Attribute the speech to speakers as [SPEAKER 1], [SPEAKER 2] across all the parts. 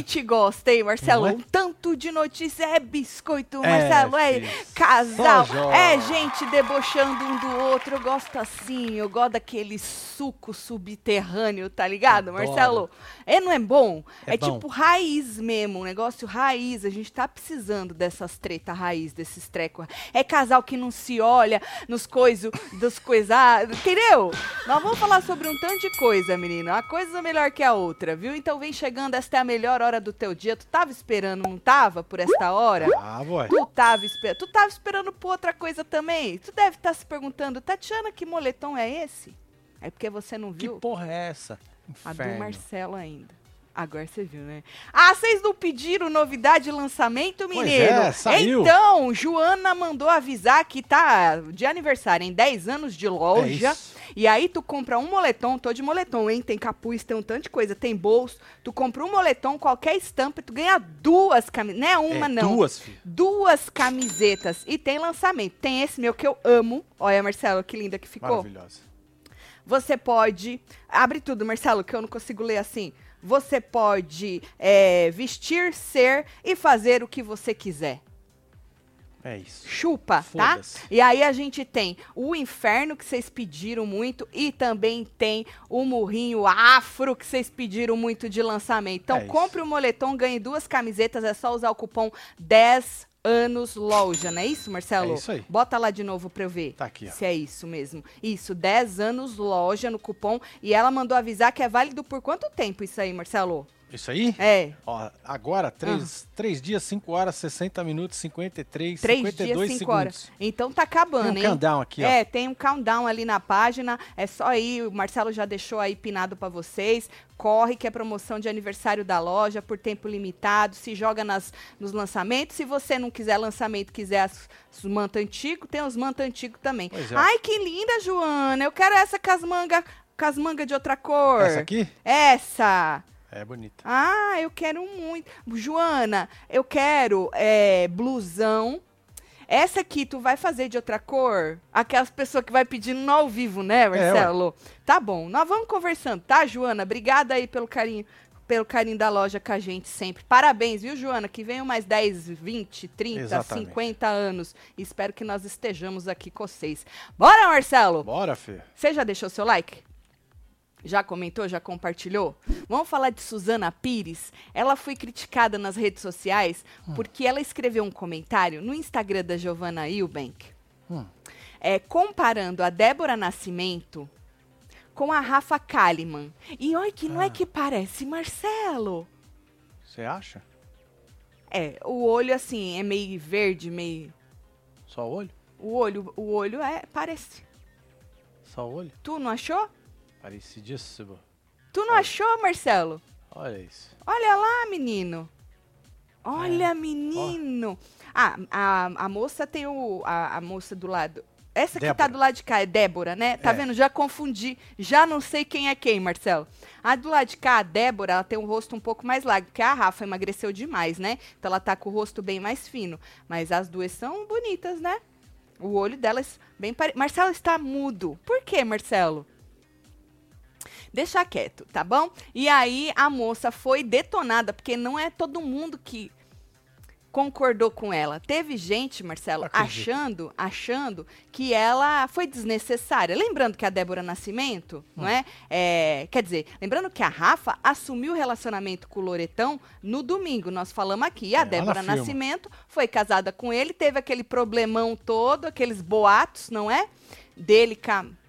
[SPEAKER 1] gente gosta, hein, Marcelo?
[SPEAKER 2] É?
[SPEAKER 1] Um tanto de notícia é biscoito,
[SPEAKER 2] É,
[SPEAKER 1] Marcelo. É,
[SPEAKER 2] filho.
[SPEAKER 1] casal, é gente debochando um do outro. Eu gosto assim, eu gosto daquele suco subterrâneo, tá ligado,
[SPEAKER 2] Adoro.
[SPEAKER 1] Marcelo? É, não é bom?
[SPEAKER 2] É
[SPEAKER 1] É,
[SPEAKER 2] bom.
[SPEAKER 1] tipo raiz mesmo, um negócio raiz. A gente tá precisando dessas treta raiz, desses trecos. É casal que não se olha nos coisos, dos coisados, entendeu? Nós vamos falar sobre um tanto de coisa, menina. Uma coisa melhor que a outra, viu? Então vem chegando, esta é a melhor hora do teu dia. Tu tava esperando, não tava, por esta hora?
[SPEAKER 2] Ah, boy.
[SPEAKER 1] Tu tava, esper tu tava esperando por outra coisa também? Tu deve estar se perguntando, Tatiana, que moletom é esse? É porque você não
[SPEAKER 2] Que
[SPEAKER 1] viu
[SPEAKER 2] porra é essa?
[SPEAKER 1] a do
[SPEAKER 2] Inferno.
[SPEAKER 1] Marcelo ainda. Agora você viu, né? Ah, vocês não pediram novidade de lançamento,
[SPEAKER 2] Pois
[SPEAKER 1] mineiro?
[SPEAKER 2] é, saiu.
[SPEAKER 1] Então, Joana mandou avisar que tá de aniversário em 10 anos de loja.
[SPEAKER 2] É.
[SPEAKER 1] E aí tu compra um moletom, tô de moletom, hein? Tem capuz, tem um tanto de coisa, tem bolso. Tu compra um moletom, qualquer estampa, tu ganha duas camisetas. Não é uma,
[SPEAKER 2] é,
[SPEAKER 1] não.
[SPEAKER 2] Duas, filho.
[SPEAKER 1] Duas camisetas. E tem lançamento. Tem esse meu que eu amo. Olha, Marcelo, que linda que ficou.
[SPEAKER 2] Maravilhosa.
[SPEAKER 1] Você pode. Abre tudo, Marcelo, que eu não consigo ler assim. Você pode é, vestir, ser e fazer o que você quiser.
[SPEAKER 2] É isso.
[SPEAKER 1] Chupa, tá? E aí a gente tem o inferno que vocês pediram muito e também tem o murrinho afro que vocês pediram muito de lançamento. Então
[SPEAKER 2] É
[SPEAKER 1] compre o moletom, ganhe duas camisetas, é só usar o cupom 10 anos loja, não é isso, Marcelo?
[SPEAKER 2] É isso aí.
[SPEAKER 1] Bota lá de novo pra eu ver.
[SPEAKER 2] Tá aqui, ó.
[SPEAKER 1] Se é isso mesmo. Isso, 10 anos loja no cupom. E ela mandou avisar que é válido por quanto tempo isso aí, Marcelo?
[SPEAKER 2] Isso aí?
[SPEAKER 1] É,
[SPEAKER 2] Ó, agora, três, três dias, 5 horas, 60 minutos, 53,
[SPEAKER 1] 3
[SPEAKER 2] 52
[SPEAKER 1] dias, 5
[SPEAKER 2] segundos.
[SPEAKER 1] horas. Então tá acabando,
[SPEAKER 2] Tem um
[SPEAKER 1] hein?
[SPEAKER 2] countdown aqui, ó.
[SPEAKER 1] É, tem um countdown ali na página. É só ir, o Marcelo já deixou aí pinado pra vocês. Corre, que é promoção de aniversário da loja por tempo limitado. Se joga nas, nos lançamentos. Se você não quiser lançamento, quiser as, os manta antigo, tem os manta antigo também.
[SPEAKER 2] Pois é.
[SPEAKER 1] Ai, que linda, Joana. Eu quero essa com as mangas com as mangas de outra cor.
[SPEAKER 2] Essa aqui?
[SPEAKER 1] Essa.
[SPEAKER 2] É bonita.
[SPEAKER 1] Ah, eu quero muito. Joana, eu quero é, blusão. Essa aqui, tu vai fazer de outra cor? Aquelas pessoas que vai pedindo no ao vivo, né, Marcelo? tá bom, nós vamos conversando, tá, Joana? Obrigada aí pelo carinho, pelo carinho da loja com a gente sempre. Parabéns, viu, Joana? Que venham mais 10, 20, 30,
[SPEAKER 2] Exatamente.
[SPEAKER 1] 50 anos. Espero que nós estejamos aqui com vocês. Bora, Marcelo?
[SPEAKER 2] Bora, Fê.
[SPEAKER 1] Você já deixou seu like? Já comentou? Já compartilhou? Vamos falar de Suzana Pires. Ela foi criticada nas redes sociais
[SPEAKER 2] Hum.
[SPEAKER 1] porque ela escreveu um comentário no Instagram da Giovanna Eubank,
[SPEAKER 2] Hum.
[SPEAKER 1] é, comparando a Débora Nascimento com a Rafa Kalimann. E olha que não é
[SPEAKER 2] Ah.
[SPEAKER 1] que parece Marcelo.
[SPEAKER 2] Você acha?
[SPEAKER 1] É, o olho assim é meio verde, meio
[SPEAKER 2] Só o olho?
[SPEAKER 1] o olho, o olho é parece.
[SPEAKER 2] Só o olho?
[SPEAKER 1] Tu não achou?
[SPEAKER 2] Parecidíssimo.
[SPEAKER 1] Tu não achou, Marcelo?
[SPEAKER 2] Olha isso.
[SPEAKER 1] Olha lá, menino.
[SPEAKER 2] É.
[SPEAKER 1] Olha, menino. Ah, a, a moça tem o. A, a moça do lado. Essa que tá
[SPEAKER 2] Débora.
[SPEAKER 1] do lado de cá é Débora, né? Tá
[SPEAKER 2] É.
[SPEAKER 1] vendo? Já confundi. Já não sei quem é quem, Marcelo. A do lado de cá, a Débora, ela tem um rosto um pouco mais largo, porque a Rafa emagreceu demais, né? Então ela tá com o rosto bem mais fino. Mas as duas são bonitas, né? O olho delas bem parecido. Marcelo está mudo. Por quê, Marcelo? Deixa quieto, tá bom? E aí a moça foi detonada, porque não é todo mundo que concordou com ela. Teve gente, Marcelo,
[SPEAKER 2] Acredito.
[SPEAKER 1] achando, achando que ela foi desnecessária. Lembrando que a Débora Nascimento, não é? É, Quer dizer, lembrando que a Rafa assumiu o relacionamento com o Loretão no domingo. Nós falamos aqui. E a
[SPEAKER 2] É,
[SPEAKER 1] Débora. Nascimento foi casada com ele, teve aquele problemão todo, aqueles boatos, não é? Dele com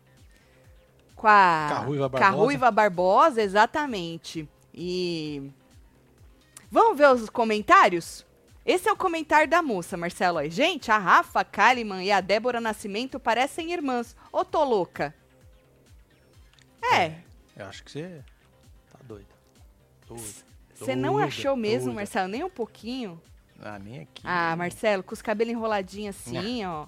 [SPEAKER 1] com a,
[SPEAKER 2] Com a Ruiva
[SPEAKER 1] com a
[SPEAKER 2] Barbosa.
[SPEAKER 1] Ruiva Barbosa, exatamente. E vamos ver os comentários? Esse é o comentário da moça, Marcelo. Gente, a Rafa Kalimann e a Débora Nascimento parecem irmãs. Ô, tô louca. É,
[SPEAKER 2] Eu acho que você tá doida.
[SPEAKER 1] Você não achou mesmo,
[SPEAKER 2] doida.
[SPEAKER 1] Marcelo, nem um pouquinho?
[SPEAKER 2] Ah, nem aqui.
[SPEAKER 1] Ah, Marcelo, com os cabelos enroladinhos assim, ó.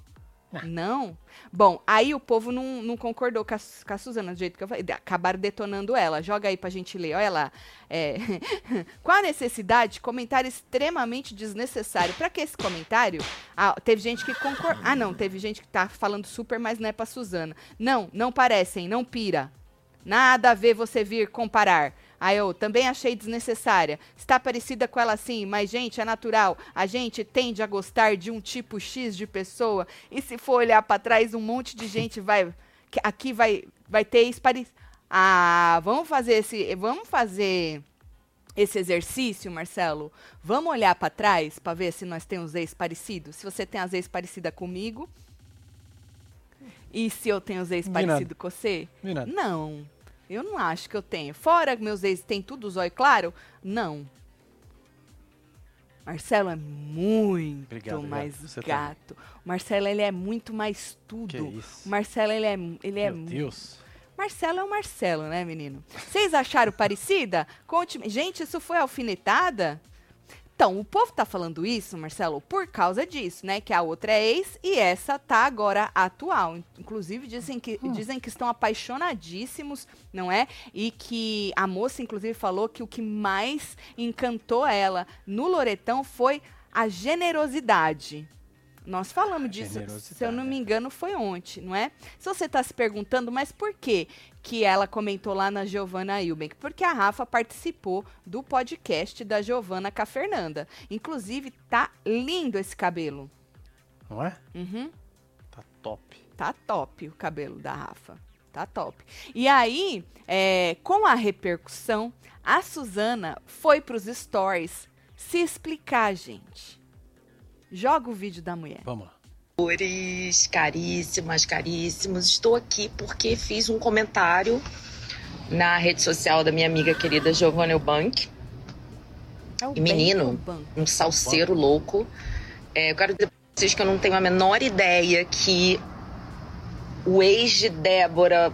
[SPEAKER 1] Não? Bom, aí o povo não, não concordou com a, com a Suzana, do jeito que eu falei. Acabaram detonando ela. Joga aí pra gente ler. Olha lá. É, Qual a necessidade? Comentário extremamente desnecessário. Pra que esse comentário? Ah, teve gente que concordou. Ah, não. Teve gente que tá falando super, mas não é pra Suzana. Não, não parecem. Não pira. Nada a ver você vir comparar. Aí eu também achei desnecessária. Está parecida com ela sim, mas, gente, é natural. A gente tende a gostar de um tipo X de pessoa. E se for olhar para trás, um monte de gente vai. Aqui vai, vai ter ex Ah, vamos fazer esse. Vamos fazer esse exercício, Marcelo, vamos olhar para trás para ver se nós temos ex parecidos. Se você tem as ex parecida comigo e se eu tenho os ex parecido com você? Não. Eu não acho que eu tenho. Fora que meus ex têm tudo zóio claro? Não. Marcelo é muito obrigado, mais obrigado. gato. O Marcelo ele é muito mais tudo. O Marcelo ele é ele é
[SPEAKER 2] Meu Deus.
[SPEAKER 1] Marcelo é o Marcelo, né, menino? Vocês acharam parecida? Conte. Gente, isso foi alfinetada? Então, o povo tá falando isso, Marcelo, por causa disso, né? Que a outra é ex e essa tá agora atual. Inclusive, dizem que, hum. dizem que estão apaixonadíssimos, não é? E que a moça, inclusive, falou que o que mais encantou ela no Loretão foi a generosidade. Nós falamos disso, se eu não me engano, foi ontem, não é? Se você está se perguntando, mas por que que ela comentou lá na Giovana Ilbeck? Porque a Rafa participou do podcast da Giovana com a Fernanda. Inclusive, tá lindo esse cabelo.
[SPEAKER 2] Não é?
[SPEAKER 1] Uhum.
[SPEAKER 2] Tá top.
[SPEAKER 1] Tá top o cabelo da Rafa. Tá top. E aí, é, com a repercussão, a Suzana foi para os stories se explicar, gente. Joga o vídeo da mulher.
[SPEAKER 2] Vamos lá.
[SPEAKER 3] Caríssimas, caríssimos, estou aqui porque fiz um comentário na rede social da minha amiga querida Giovanna Eubank. É e menino, um salseiro louco. É, eu quero dizer pra vocês que eu não tenho a menor ideia que o ex de Débora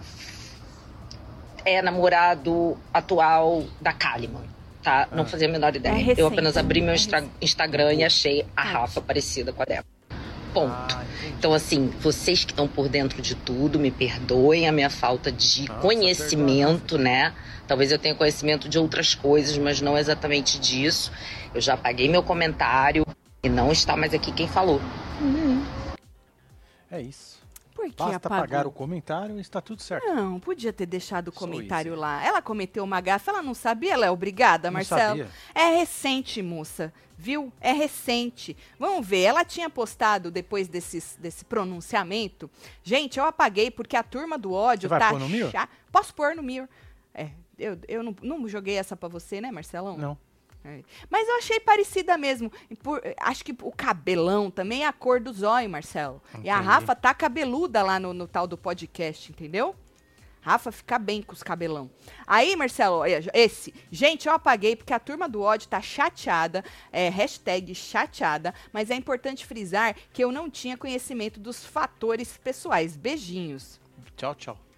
[SPEAKER 3] é namorado atual da Kalimann tá? Não ah. fazia a menor ideia. É recente, eu apenas abri meu é Instagram e achei a Rafa parecida com a Débora. Ponto. Ah, então, assim, vocês que estão por dentro de tudo, me perdoem a minha falta de Nossa, conhecimento, né? Talvez eu tenha conhecimento de outras coisas, mas não exatamente disso. Eu já paguei meu comentário e não está mais aqui quem falou.
[SPEAKER 2] Uhum. É isso. Por que Basta apagou? pagar o comentário e está tudo certo.
[SPEAKER 1] Não, podia ter deixado o comentário lá. Ela cometeu uma gafa, ela não sabia, ela é obrigada, Marcelo. É recente, moça, viu? É recente. Vamos ver, ela tinha postado depois desses, desse pronunciamento. Gente, eu apaguei porque a turma do ódio
[SPEAKER 2] você
[SPEAKER 1] tá
[SPEAKER 2] vai pôr no Mir?
[SPEAKER 1] Posso pôr no Mir. É, eu, eu não, não joguei essa para você, né, Marcelão?
[SPEAKER 2] Não.
[SPEAKER 1] É. Mas eu achei parecida mesmo. Por, acho que o cabelão também é a cor do zóio, Marcelo. Entendi. E a Rafa tá cabeluda lá no, no, tal do podcast, entendeu? Rafa fica bem com os cabelão. Aí, Marcelo, esse. Gente, eu apaguei porque a turma do ódio tá chateada. É, hashtag chateada. Mas é importante frisar que eu não tinha conhecimento dos fatores pessoais. Beijinhos.
[SPEAKER 2] Tchau, tchau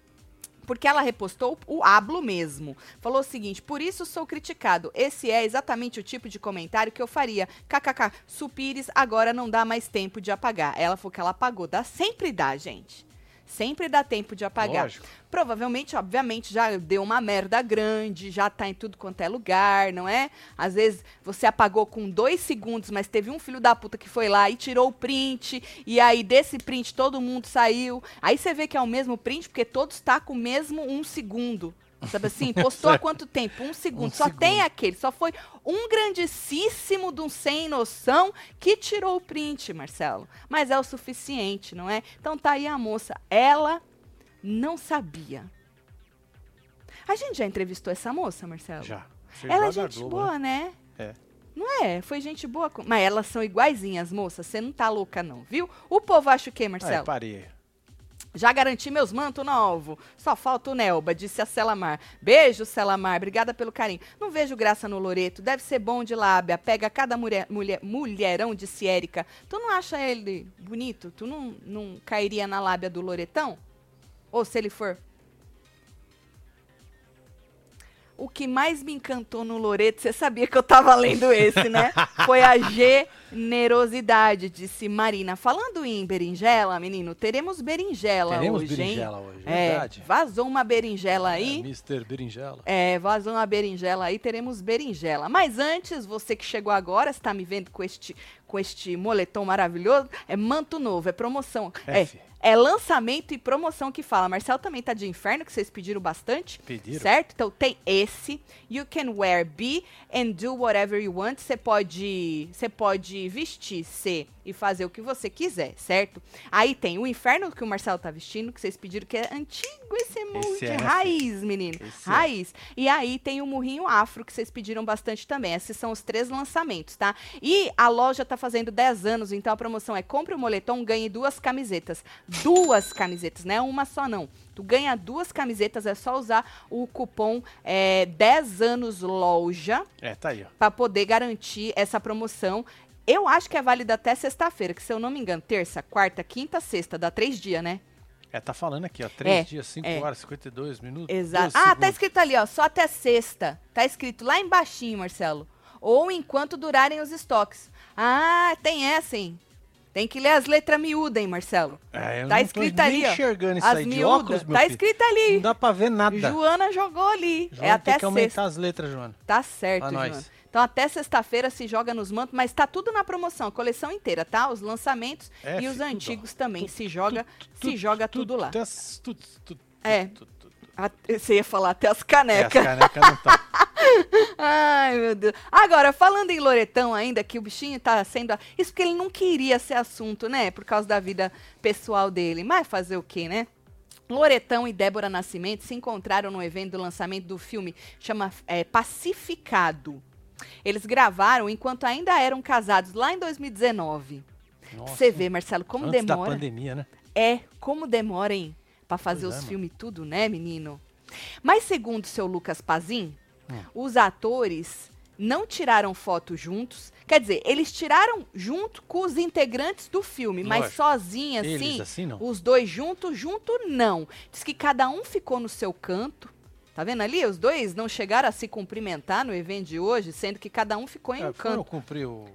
[SPEAKER 1] porque ela repostou o hablo mesmo. Falou o seguinte: por isso sou criticado. Esse é exatamente o tipo de comentário que eu faria. KKK, Supires agora não dá mais tempo de apagar. Ela falou que ela apagou. Dá, sempre dá, gente. Sempre dá tempo de apagar. Lógico. Provavelmente, obviamente, já deu uma merda grande, já tá em tudo quanto é lugar, não é? Às vezes você apagou com dois segundos, mas teve um filho da puta que foi lá e tirou o print, e aí desse print todo mundo saiu. Aí você vê que é o mesmo print, porque todos tá com o mesmo um segundo. Sabe assim? Postou há quanto tempo? Um segundo. Um só segundo. tem aquele. Só foi um grandíssimo de um sem noção que tirou o print, Marcelo. Mas é o suficiente, não é? Então tá aí a moça. Ela não sabia. A gente já entrevistou essa moça, Marcelo?
[SPEAKER 2] Já.
[SPEAKER 1] Ela é gente Globo, boa, né?
[SPEAKER 2] né? É.
[SPEAKER 1] Não é? Foi gente boa. Mas elas são iguaizinhas, moça. Você não tá louca, não, viu? O povo acha o quê, Marcelo? É,
[SPEAKER 2] parei.
[SPEAKER 1] Já garanti meus mantos novos. Só falta o Nelba, disse a Celamar. Beijo, Celamar. Obrigada pelo carinho. Não vejo graça no Loreto. Deve ser bom de lábia. Pega cada mulher, mulher, mulherão, disse Érica. Tu não acha ele bonito? Tu não, não cairia na lábia do Loretão? Ou se ele for o que mais me encantou no Loreto, você sabia que eu tava lendo esse, né? Foi a Generosidade, disse Marina. Falando em berinjela, menino, teremos berinjela
[SPEAKER 2] teremos
[SPEAKER 1] hoje,
[SPEAKER 2] berinjela hein? hoje,
[SPEAKER 1] é, verdade. Vazou uma berinjela aí. É,
[SPEAKER 2] Mr. Berinjela.
[SPEAKER 1] É, vazou uma berinjela aí, teremos berinjela. Mas antes, você que chegou agora, está me vendo com este, com este moletom maravilhoso, é manto novo, é promoção. F. É é lançamento e promoção que fala. Marcel também tá de inferno, que vocês pediram bastante.
[SPEAKER 2] Pediram.
[SPEAKER 1] Certo? Então tem esse. You can wear be and do whatever you want. Você pode, você pode vestir, ser e fazer o que você quiser, certo? Aí tem o inferno que o Marcelo tá vestindo, que vocês pediram, que é antigo esse emoji, é raiz, menino. Esse é. raiz. É. E aí tem o murrinho afro, que vocês pediram bastante também. Esses são os três lançamentos, tá? E a loja tá fazendo 10 anos, então a promoção é compre o moletom, ganhe duas camisetas duas camisetas, não é uma só não. Tu ganha duas camisetas, é só usar o cupom é, 10 anos loja.
[SPEAKER 2] É, tá aí, ó.
[SPEAKER 1] Pra poder garantir essa promoção. Eu acho que é válida até sexta-feira, que se eu não me engano, terça, quarta, quinta, sexta, dá três dias, né?
[SPEAKER 2] É, tá falando aqui, ó. Três é, dias, 5 é. horas, 52 minutos.
[SPEAKER 1] Exato. Ah, tá segundos. tá escrito ali, ó. Só até sexta. Tá escrito lá embaixo, Marcelo. Ou enquanto durarem os estoques. Ah, tem essa, hein? Tem que ler as letras miúdas, hein, Marcelo?
[SPEAKER 2] É, eu tá não escrito ali, ó. enxergando isso
[SPEAKER 1] as
[SPEAKER 2] aí
[SPEAKER 1] miúda, óculos,
[SPEAKER 2] Tá
[SPEAKER 1] filho. escrito ali.
[SPEAKER 2] Não dá pra ver nada.
[SPEAKER 1] Joana jogou ali.
[SPEAKER 2] Joana
[SPEAKER 1] é até
[SPEAKER 2] tem que aumentar sexta. as letras, Joana.
[SPEAKER 1] Tá certo, Joana. Então até sexta-feira se joga nos mantos, mas tá tudo na promoção, a coleção inteira, tá? Os lançamentos é, e os antigos também. Tudo, se joga, tudo, se joga tudo, lá. é. Você ia falar até as canecas.
[SPEAKER 2] É, as canecas não estão.
[SPEAKER 1] Ai, meu Deus. Agora, falando em Loretão ainda, que o bichinho tá sendo. Isso porque ele não queria ser assunto, né? Por causa da vida pessoal dele. Mas fazer o quê, né? Loretão e Débora Nascimento se encontraram no evento do lançamento do filme chama é, Pacificado. Eles gravaram enquanto ainda eram casados lá em 2019. Você vê, Marcelo, como
[SPEAKER 2] Antes
[SPEAKER 1] demora.
[SPEAKER 2] da pandemia, né?
[SPEAKER 1] É, como demora, hein? Pra fazer pois os é, filmes tudo, né, menino? Mas segundo o seu Lucas Pazin, hum. os atores não tiraram foto juntos. Quer dizer, eles tiraram junto com os integrantes do filme, Lógico. mas sozinho assim,
[SPEAKER 2] assim
[SPEAKER 1] os dois juntos, junto não. Diz que cada um ficou no seu canto. Tá vendo ali? Os dois não chegaram a se cumprimentar no evento de hoje, sendo que cada um ficou em é, um canto.
[SPEAKER 2] cumpriu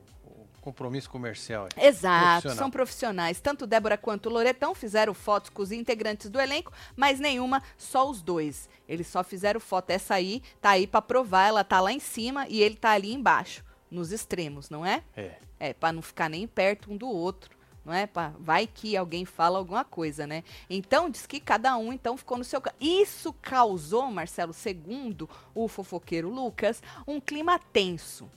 [SPEAKER 2] compromisso comercial.
[SPEAKER 1] É. Exato, são profissionais. Tanto Débora quanto o Loretão fizeram fotos com os integrantes do elenco, mas nenhuma, só os dois. Eles só fizeram foto. Essa aí tá aí para provar, ela tá lá em cima e ele tá ali embaixo, nos extremos, não é?
[SPEAKER 2] É.
[SPEAKER 1] É, para não ficar nem perto um do outro. Não é? Pra, vai que alguém fala alguma coisa, né? Então, diz que cada um então ficou no seu Isso causou, Marcelo, segundo o fofoqueiro Lucas, um clima tenso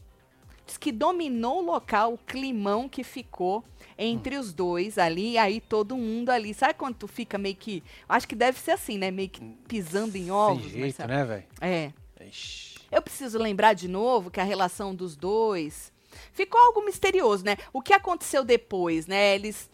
[SPEAKER 1] diz que dominou o local, o climão que ficou entre os dois ali, aí todo mundo ali. Sabe quando tu fica meio que. Acho que deve ser assim, né? Meio que pisando em ovos.
[SPEAKER 2] Sem jeito, né, velho?
[SPEAKER 1] É. Ixi. Eu preciso lembrar de novo que a relação dos dois ficou algo misterioso, né? O que aconteceu depois, né? Eles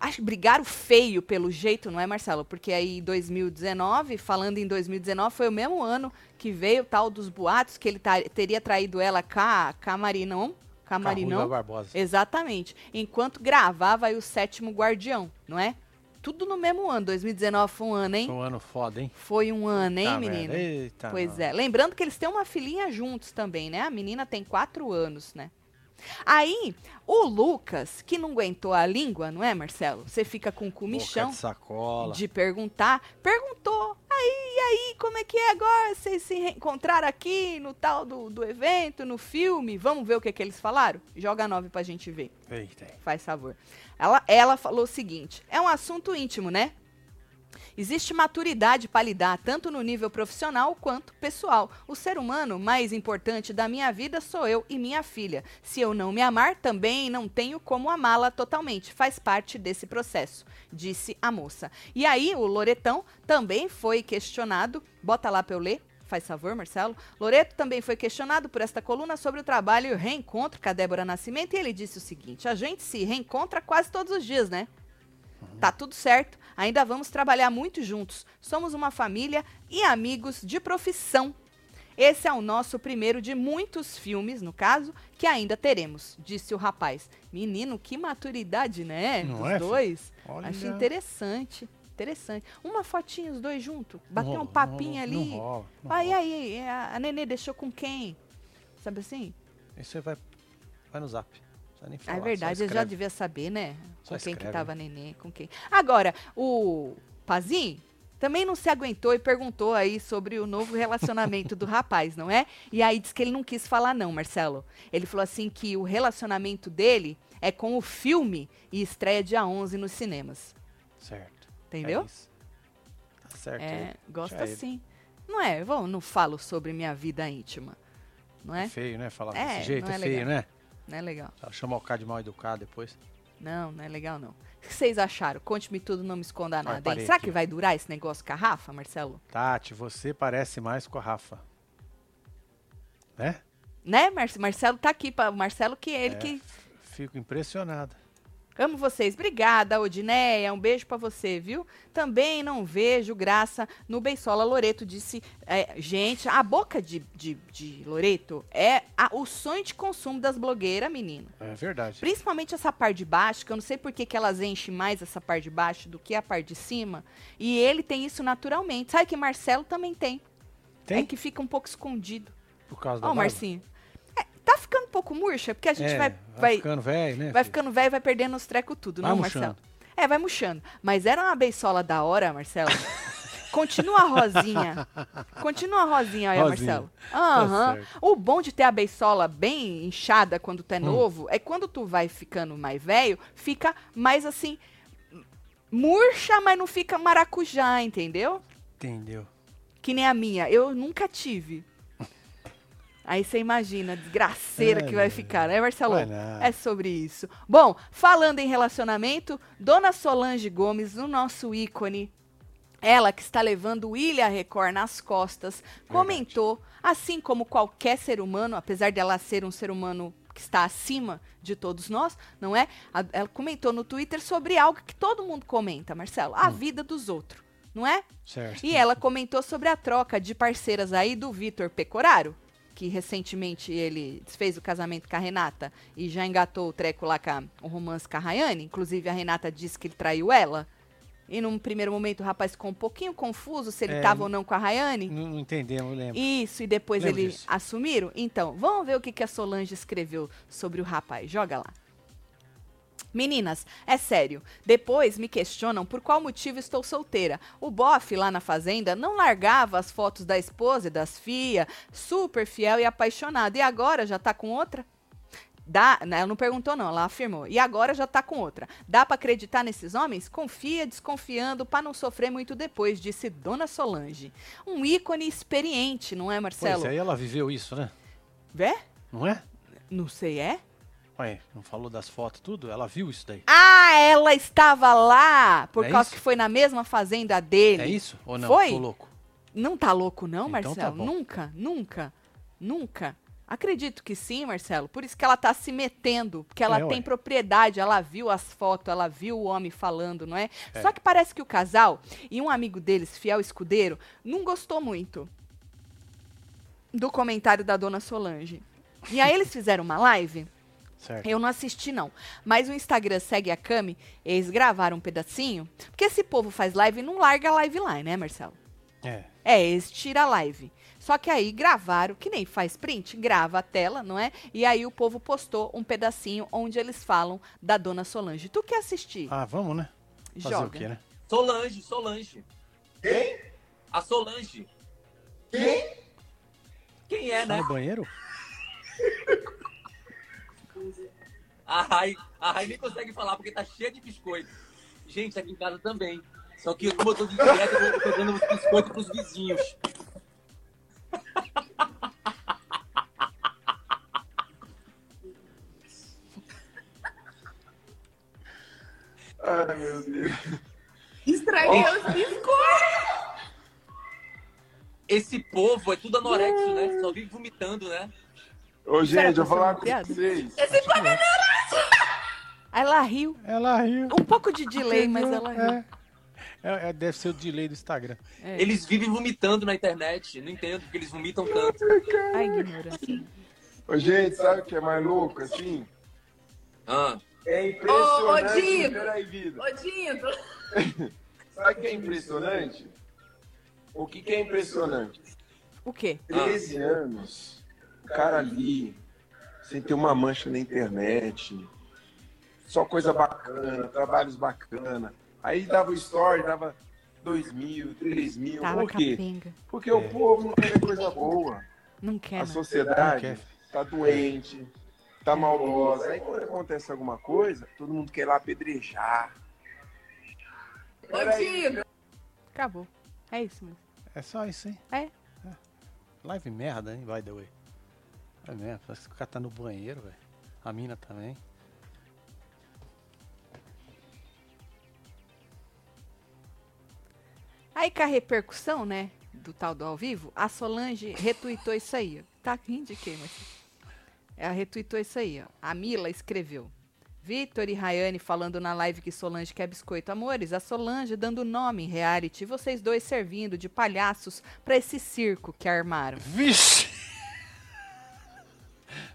[SPEAKER 1] acho que brigaram feio pelo jeito, não é, Marcelo? Porque aí 2019, falando em 2019, foi o mesmo ano que veio o tal dos boatos que ele teria traído ela com a, com a Marinão. Com a Marinão.
[SPEAKER 2] Barbosa.
[SPEAKER 1] Exatamente. Enquanto gravava aí o sétimo Guardião, não é? Tudo no mesmo ano. 2019 foi um ano, hein?
[SPEAKER 2] Foi um ano foda, hein?
[SPEAKER 1] Foi um ano, hein,
[SPEAKER 2] tá
[SPEAKER 1] menino?
[SPEAKER 2] Eita,
[SPEAKER 1] pois não. é. Lembrando que eles têm uma filhinha juntos também, né? A menina tem quatro anos, né? Aí, o Lucas, que não aguentou a língua, não é, Marcelo? Você fica com o comichão
[SPEAKER 2] de,
[SPEAKER 1] de perguntar. Perguntou. Aí, aí, como é que é agora? Vocês se encontraram aqui no tal do, do evento, no filme? Vamos ver o que, que eles falaram? Joga nove pra gente ver.
[SPEAKER 2] Eita.
[SPEAKER 1] Faz favor. Ela, ela falou o seguinte: é um assunto íntimo, né? Existe maturidade para lidar tanto no nível profissional quanto pessoal. O ser humano mais importante da minha vida sou eu e minha filha. Se eu não me amar, também não tenho como amá-la totalmente. Faz parte desse processo, disse a moça. E aí, o Loretão também foi questionado. Bota lá para eu ler. Faz favor, Marcelo. Loreto também foi questionado por esta coluna sobre o trabalho e o reencontro com a Débora Nascimento e ele disse o seguinte: a gente se reencontra quase todos os dias, né? Tá tudo certo. Ainda vamos trabalhar muito juntos. Somos uma família e amigos de profissão. Esse é o nosso primeiro de muitos filmes, no caso, que ainda teremos, disse o rapaz. Menino, que maturidade, né?
[SPEAKER 2] Não
[SPEAKER 1] Dos
[SPEAKER 2] é,
[SPEAKER 1] dois. Olha. Achei interessante. Interessante. Uma fotinha, os dois juntos. Bater um papinho
[SPEAKER 2] não,
[SPEAKER 1] ali.
[SPEAKER 2] Não rola,
[SPEAKER 1] aí, aí, a, a Nenê deixou com quem? Sabe assim?
[SPEAKER 2] Isso aí vai, vai no zap.
[SPEAKER 1] Nem falar, é verdade, ele já devia saber, né? Só com escreve. quem que tava neném, com quem. Agora, o Pazin também não se aguentou e perguntou aí sobre o novo relacionamento do rapaz, não é? E aí disse que ele não quis falar não, Marcelo. Ele falou assim que o relacionamento dele é com o filme e estreia dia 11 nos cinemas.
[SPEAKER 2] Certo.
[SPEAKER 1] Entendeu?
[SPEAKER 2] É tá certo.
[SPEAKER 1] É, gosta sim. Não é? Eu não falo sobre minha vida íntima. Não é?
[SPEAKER 2] é feio, né? Falar é, desse jeito é, é feio, né?
[SPEAKER 1] Não é legal.
[SPEAKER 2] Chama o cara de mal educado depois.
[SPEAKER 1] Não, não é legal não. O que vocês acharam? Conte-me tudo, não me esconda nada. Será aqui. que vai durar esse negócio com a Rafa, Marcelo?
[SPEAKER 2] Tati, você parece mais com a Rafa. Né?
[SPEAKER 1] Né, Marcelo tá aqui. Pra... Marcelo que é ele é, que...
[SPEAKER 2] Fico impressionado.
[SPEAKER 1] Amo vocês. Obrigada, Odineia. Um beijo para você, viu? Também não vejo graça no Beisola. Loreto disse, é, gente, a boca de, de, de Loreto é a, o sonho de consumo das blogueiras, menino.
[SPEAKER 2] É verdade.
[SPEAKER 1] Principalmente essa parte de baixo, que eu não sei por que, que elas enchem mais essa parte de baixo do que a parte de cima. E ele tem isso naturalmente. Sabe que Marcelo também tem. Tem? É que fica um pouco escondido.
[SPEAKER 2] Por causa da
[SPEAKER 1] Ó, oh, Marcinho tá ficando um pouco murcha, porque a gente é, vai, vai.
[SPEAKER 2] Vai ficando velho, né?
[SPEAKER 1] Vai ficando velho e vai perdendo os trecos tudo, vai não, murchando. Marcelo? É, vai murchando. Mas era uma beisola da hora, Marcelo. Continua rosinha. Continua rosinha aí, Marcelo. Aham. Uhum. Tá o bom de ter a beisola bem inchada quando tu é hum. novo é quando tu vai ficando mais velho, fica mais assim. Murcha, mas não fica maracujá, entendeu?
[SPEAKER 2] Entendeu.
[SPEAKER 1] Que nem a minha. Eu nunca tive. Aí você imagina a desgraceira é, que vai ficar, né, Marcelo? É sobre isso. Bom, falando em relacionamento, Dona Solange Gomes, o nosso ícone, ela que está levando o Ilha Record nas costas, comentou, Verdade. assim como qualquer ser humano, apesar de ela ser um ser humano que está acima de todos nós, não é? Ela comentou no Twitter sobre algo que todo mundo comenta, Marcelo, a hum. vida dos outros, não é?
[SPEAKER 2] Certo.
[SPEAKER 1] E ela comentou sobre a troca de parceiras aí do Vitor Pecoraro que recentemente ele desfez o casamento com a Renata e já engatou o treco lá com a, o romance com a Rayane. Inclusive, a Renata disse que ele traiu ela. E num primeiro momento o rapaz ficou um pouquinho confuso se ele estava é, ou não com a Rayane.
[SPEAKER 2] Não, não entendemos, lembro.
[SPEAKER 1] Isso, e depois eles assumiram. Então, vamos ver o que, que a Solange escreveu sobre o rapaz. Joga lá. Meninas, é sério. Depois me questionam por qual motivo estou solteira. O bofe lá na fazenda não largava as fotos da esposa e das filhas, super fiel e apaixonado. E agora já tá com outra? Dá, né, ela não perguntou não, ela afirmou. E agora já tá com outra. Dá para acreditar nesses homens? Confia desconfiando para não sofrer muito depois, disse Dona Solange. Um ícone experiente, não é, Marcelo?
[SPEAKER 2] Pois aí ela viveu isso, né?
[SPEAKER 1] Vé?
[SPEAKER 2] Não é?
[SPEAKER 1] Não sei, é?
[SPEAKER 2] Ué, não falou das fotos tudo? Ela viu isso daí?
[SPEAKER 1] Ah, ela estava lá por é causa isso? que foi na mesma fazenda dele.
[SPEAKER 2] É isso? Ou não?
[SPEAKER 1] Foi?
[SPEAKER 2] Tô louco.
[SPEAKER 1] Não tá louco não, então Marcelo? Tá nunca, nunca, nunca. Acredito que sim, Marcelo. Por isso que ela tá se metendo, porque ela é, tem ué. propriedade, ela viu as fotos, ela viu o homem falando, não é? é? Só que parece que o casal e um amigo deles, fiel escudeiro, não gostou muito do comentário da dona Solange. E aí eles fizeram uma live
[SPEAKER 2] Certo.
[SPEAKER 1] Eu não assisti, não. Mas o Instagram segue a Cami, eles gravaram um pedacinho. Porque esse povo faz live e não larga a live lá, né, Marcelo?
[SPEAKER 2] É.
[SPEAKER 1] É, eles tiram a live. Só que aí gravaram, que nem faz print, grava a tela, não é? E aí o povo postou um pedacinho onde eles falam da dona Solange. Tu quer assistir?
[SPEAKER 2] Ah, vamos, né?
[SPEAKER 1] Fazer Joga. o
[SPEAKER 4] quê, né? Solange, Solange. Quem? A Solange. Quem? Quem é, tá né?
[SPEAKER 2] no banheiro?
[SPEAKER 4] A Rai, a Rai nem consegue falar porque tá cheia de biscoito. Gente, aqui em casa também. Só que como eu tô de dieta, eu tô dando biscoito pros vizinhos.
[SPEAKER 5] Ai, meu Deus.
[SPEAKER 4] Estraguei oh. os biscoitos! Esse povo é tudo anorexo, né? Só vive vomitando, né?
[SPEAKER 5] Ô, gente, eu vou falar com vocês.
[SPEAKER 1] Esse povo é ela riu.
[SPEAKER 2] Ela riu.
[SPEAKER 1] Um pouco de delay, mas ela riu. É.
[SPEAKER 2] É, é, deve ser o delay do Instagram.
[SPEAKER 4] É. Eles vivem vomitando na internet. Não entendo porque eles vomitam tanto.
[SPEAKER 1] Ai, ignorância.
[SPEAKER 5] Ô, gente, sabe o que é mais louco, assim?
[SPEAKER 4] Ah.
[SPEAKER 5] É impressionante.
[SPEAKER 1] Ô, ô Dinho.
[SPEAKER 5] Peraí, vida.
[SPEAKER 1] Ô, Dinho.
[SPEAKER 5] sabe o que é impressionante? O que, que é impressionante?
[SPEAKER 1] O quê?
[SPEAKER 5] 13 ah. anos. O cara ali sem ter uma mancha na internet. Só coisa bacana, trabalhos bacana. Aí dava o story, dava dois mil, três mil. Tava Por quê? Capenga. Porque é. o povo não quer coisa boa.
[SPEAKER 1] Não quer.
[SPEAKER 5] A sociedade está doente, está maldosa. Aí quando acontece alguma coisa, todo mundo quer lá apedrejar.
[SPEAKER 1] Peraí. Acabou. É isso mesmo.
[SPEAKER 2] É só isso, hein?
[SPEAKER 1] É. é.
[SPEAKER 2] Live merda, hein, by the way. É mesmo, parece que o cara tá no banheiro, velho. A mina também.
[SPEAKER 1] Aí com a repercussão, né, do tal do ao vivo, a Solange retuitou isso aí. Tá rindo de quem, mas... Ela retuitou isso aí, ó. A Mila escreveu. Vitor e Rayane falando na live que Solange quer biscoito. Amores, a Solange dando nome em reality. Vocês dois servindo de palhaços para esse circo que armaram.
[SPEAKER 2] Vixe!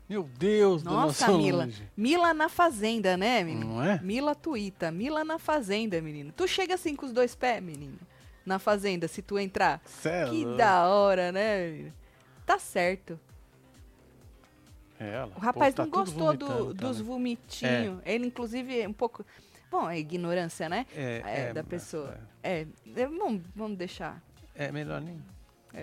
[SPEAKER 2] Meu Deus,
[SPEAKER 1] Nossa, dona Mila. Mila na fazenda, né, menino?
[SPEAKER 2] Não é?
[SPEAKER 1] Mila tuita. Mila na fazenda, menino. Tu chega assim com os dois pés, menino na fazenda, se tu entrar.
[SPEAKER 2] Céu.
[SPEAKER 1] Que da hora, né? Tá certo.
[SPEAKER 2] É ela.
[SPEAKER 1] O rapaz tá não gostou do, dos né? vomitinhos. É. Ele, inclusive, é um pouco. Bom, é ignorância, né?
[SPEAKER 2] É, é,
[SPEAKER 1] é da pessoa. É. é. vamos, vamos deixar.
[SPEAKER 2] É melhor nem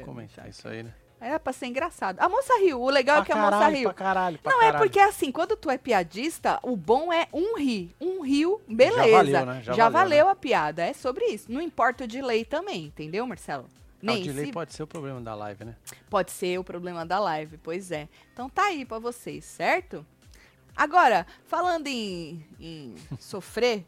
[SPEAKER 2] comentar isso aí, né?
[SPEAKER 1] Era pra ser engraçado. A moça riu. O legal
[SPEAKER 2] pra
[SPEAKER 1] é que
[SPEAKER 2] caralho,
[SPEAKER 1] a moça riu.
[SPEAKER 2] Pra caralho, pra
[SPEAKER 1] não,
[SPEAKER 2] caralho.
[SPEAKER 1] é porque assim, quando tu é piadista, o bom é um ri. Um rio, beleza. Já valeu, né? Já, Já valeu, valeu né? a piada. É sobre isso. Não importa o delay também, entendeu, Marcelo?
[SPEAKER 2] Nem ah, o delay se... pode ser o problema da live, né?
[SPEAKER 1] Pode ser o problema da live, pois é. Então tá aí pra vocês, certo? Agora, falando em, em sofrer,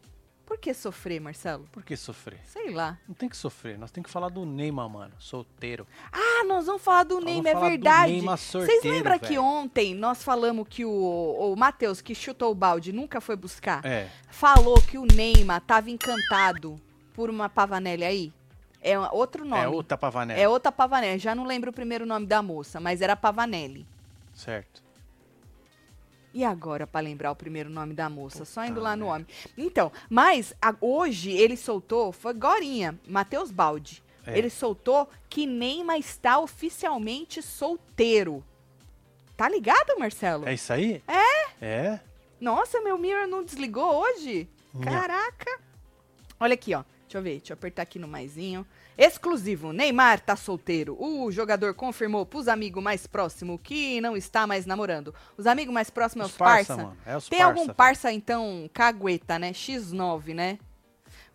[SPEAKER 1] por que sofrer, Marcelo?
[SPEAKER 2] Por que sofrer?
[SPEAKER 1] Sei lá.
[SPEAKER 2] Não tem que sofrer, nós tem que falar do Neymar, mano, solteiro.
[SPEAKER 1] Ah, nós vamos falar do nós Neymar, é verdade. Neymar Vocês lembram que ontem nós falamos que o, o Matheus, que chutou o balde, nunca foi buscar?
[SPEAKER 2] É.
[SPEAKER 1] Falou que o Neymar tava encantado por uma Pavanelli aí? É outro nome. É
[SPEAKER 2] outra Pavanelli.
[SPEAKER 1] É outra Pavanelli. Já não lembro o primeiro nome da moça, mas era Pavanelli.
[SPEAKER 2] Certo.
[SPEAKER 1] E agora, para lembrar o primeiro nome da moça? Puta Só indo lá no homem. Então, mas a, hoje ele soltou, foi Gorinha, Matheus Baldi. É. Ele soltou que Neymar está oficialmente solteiro. Tá ligado, Marcelo?
[SPEAKER 2] É isso aí?
[SPEAKER 1] É?
[SPEAKER 2] É?
[SPEAKER 1] Nossa, meu mirror não desligou hoje? Caraca. Olha aqui, ó. Deixa eu ver, deixa eu apertar aqui no maisinho. Exclusivo, Neymar tá solteiro. O jogador confirmou pros amigos mais próximos que não está mais namorando. Os amigos mais próximos os é os parça. parça.
[SPEAKER 2] É os
[SPEAKER 1] Tem parça, algum parça, então, cagueta, né? X9, né?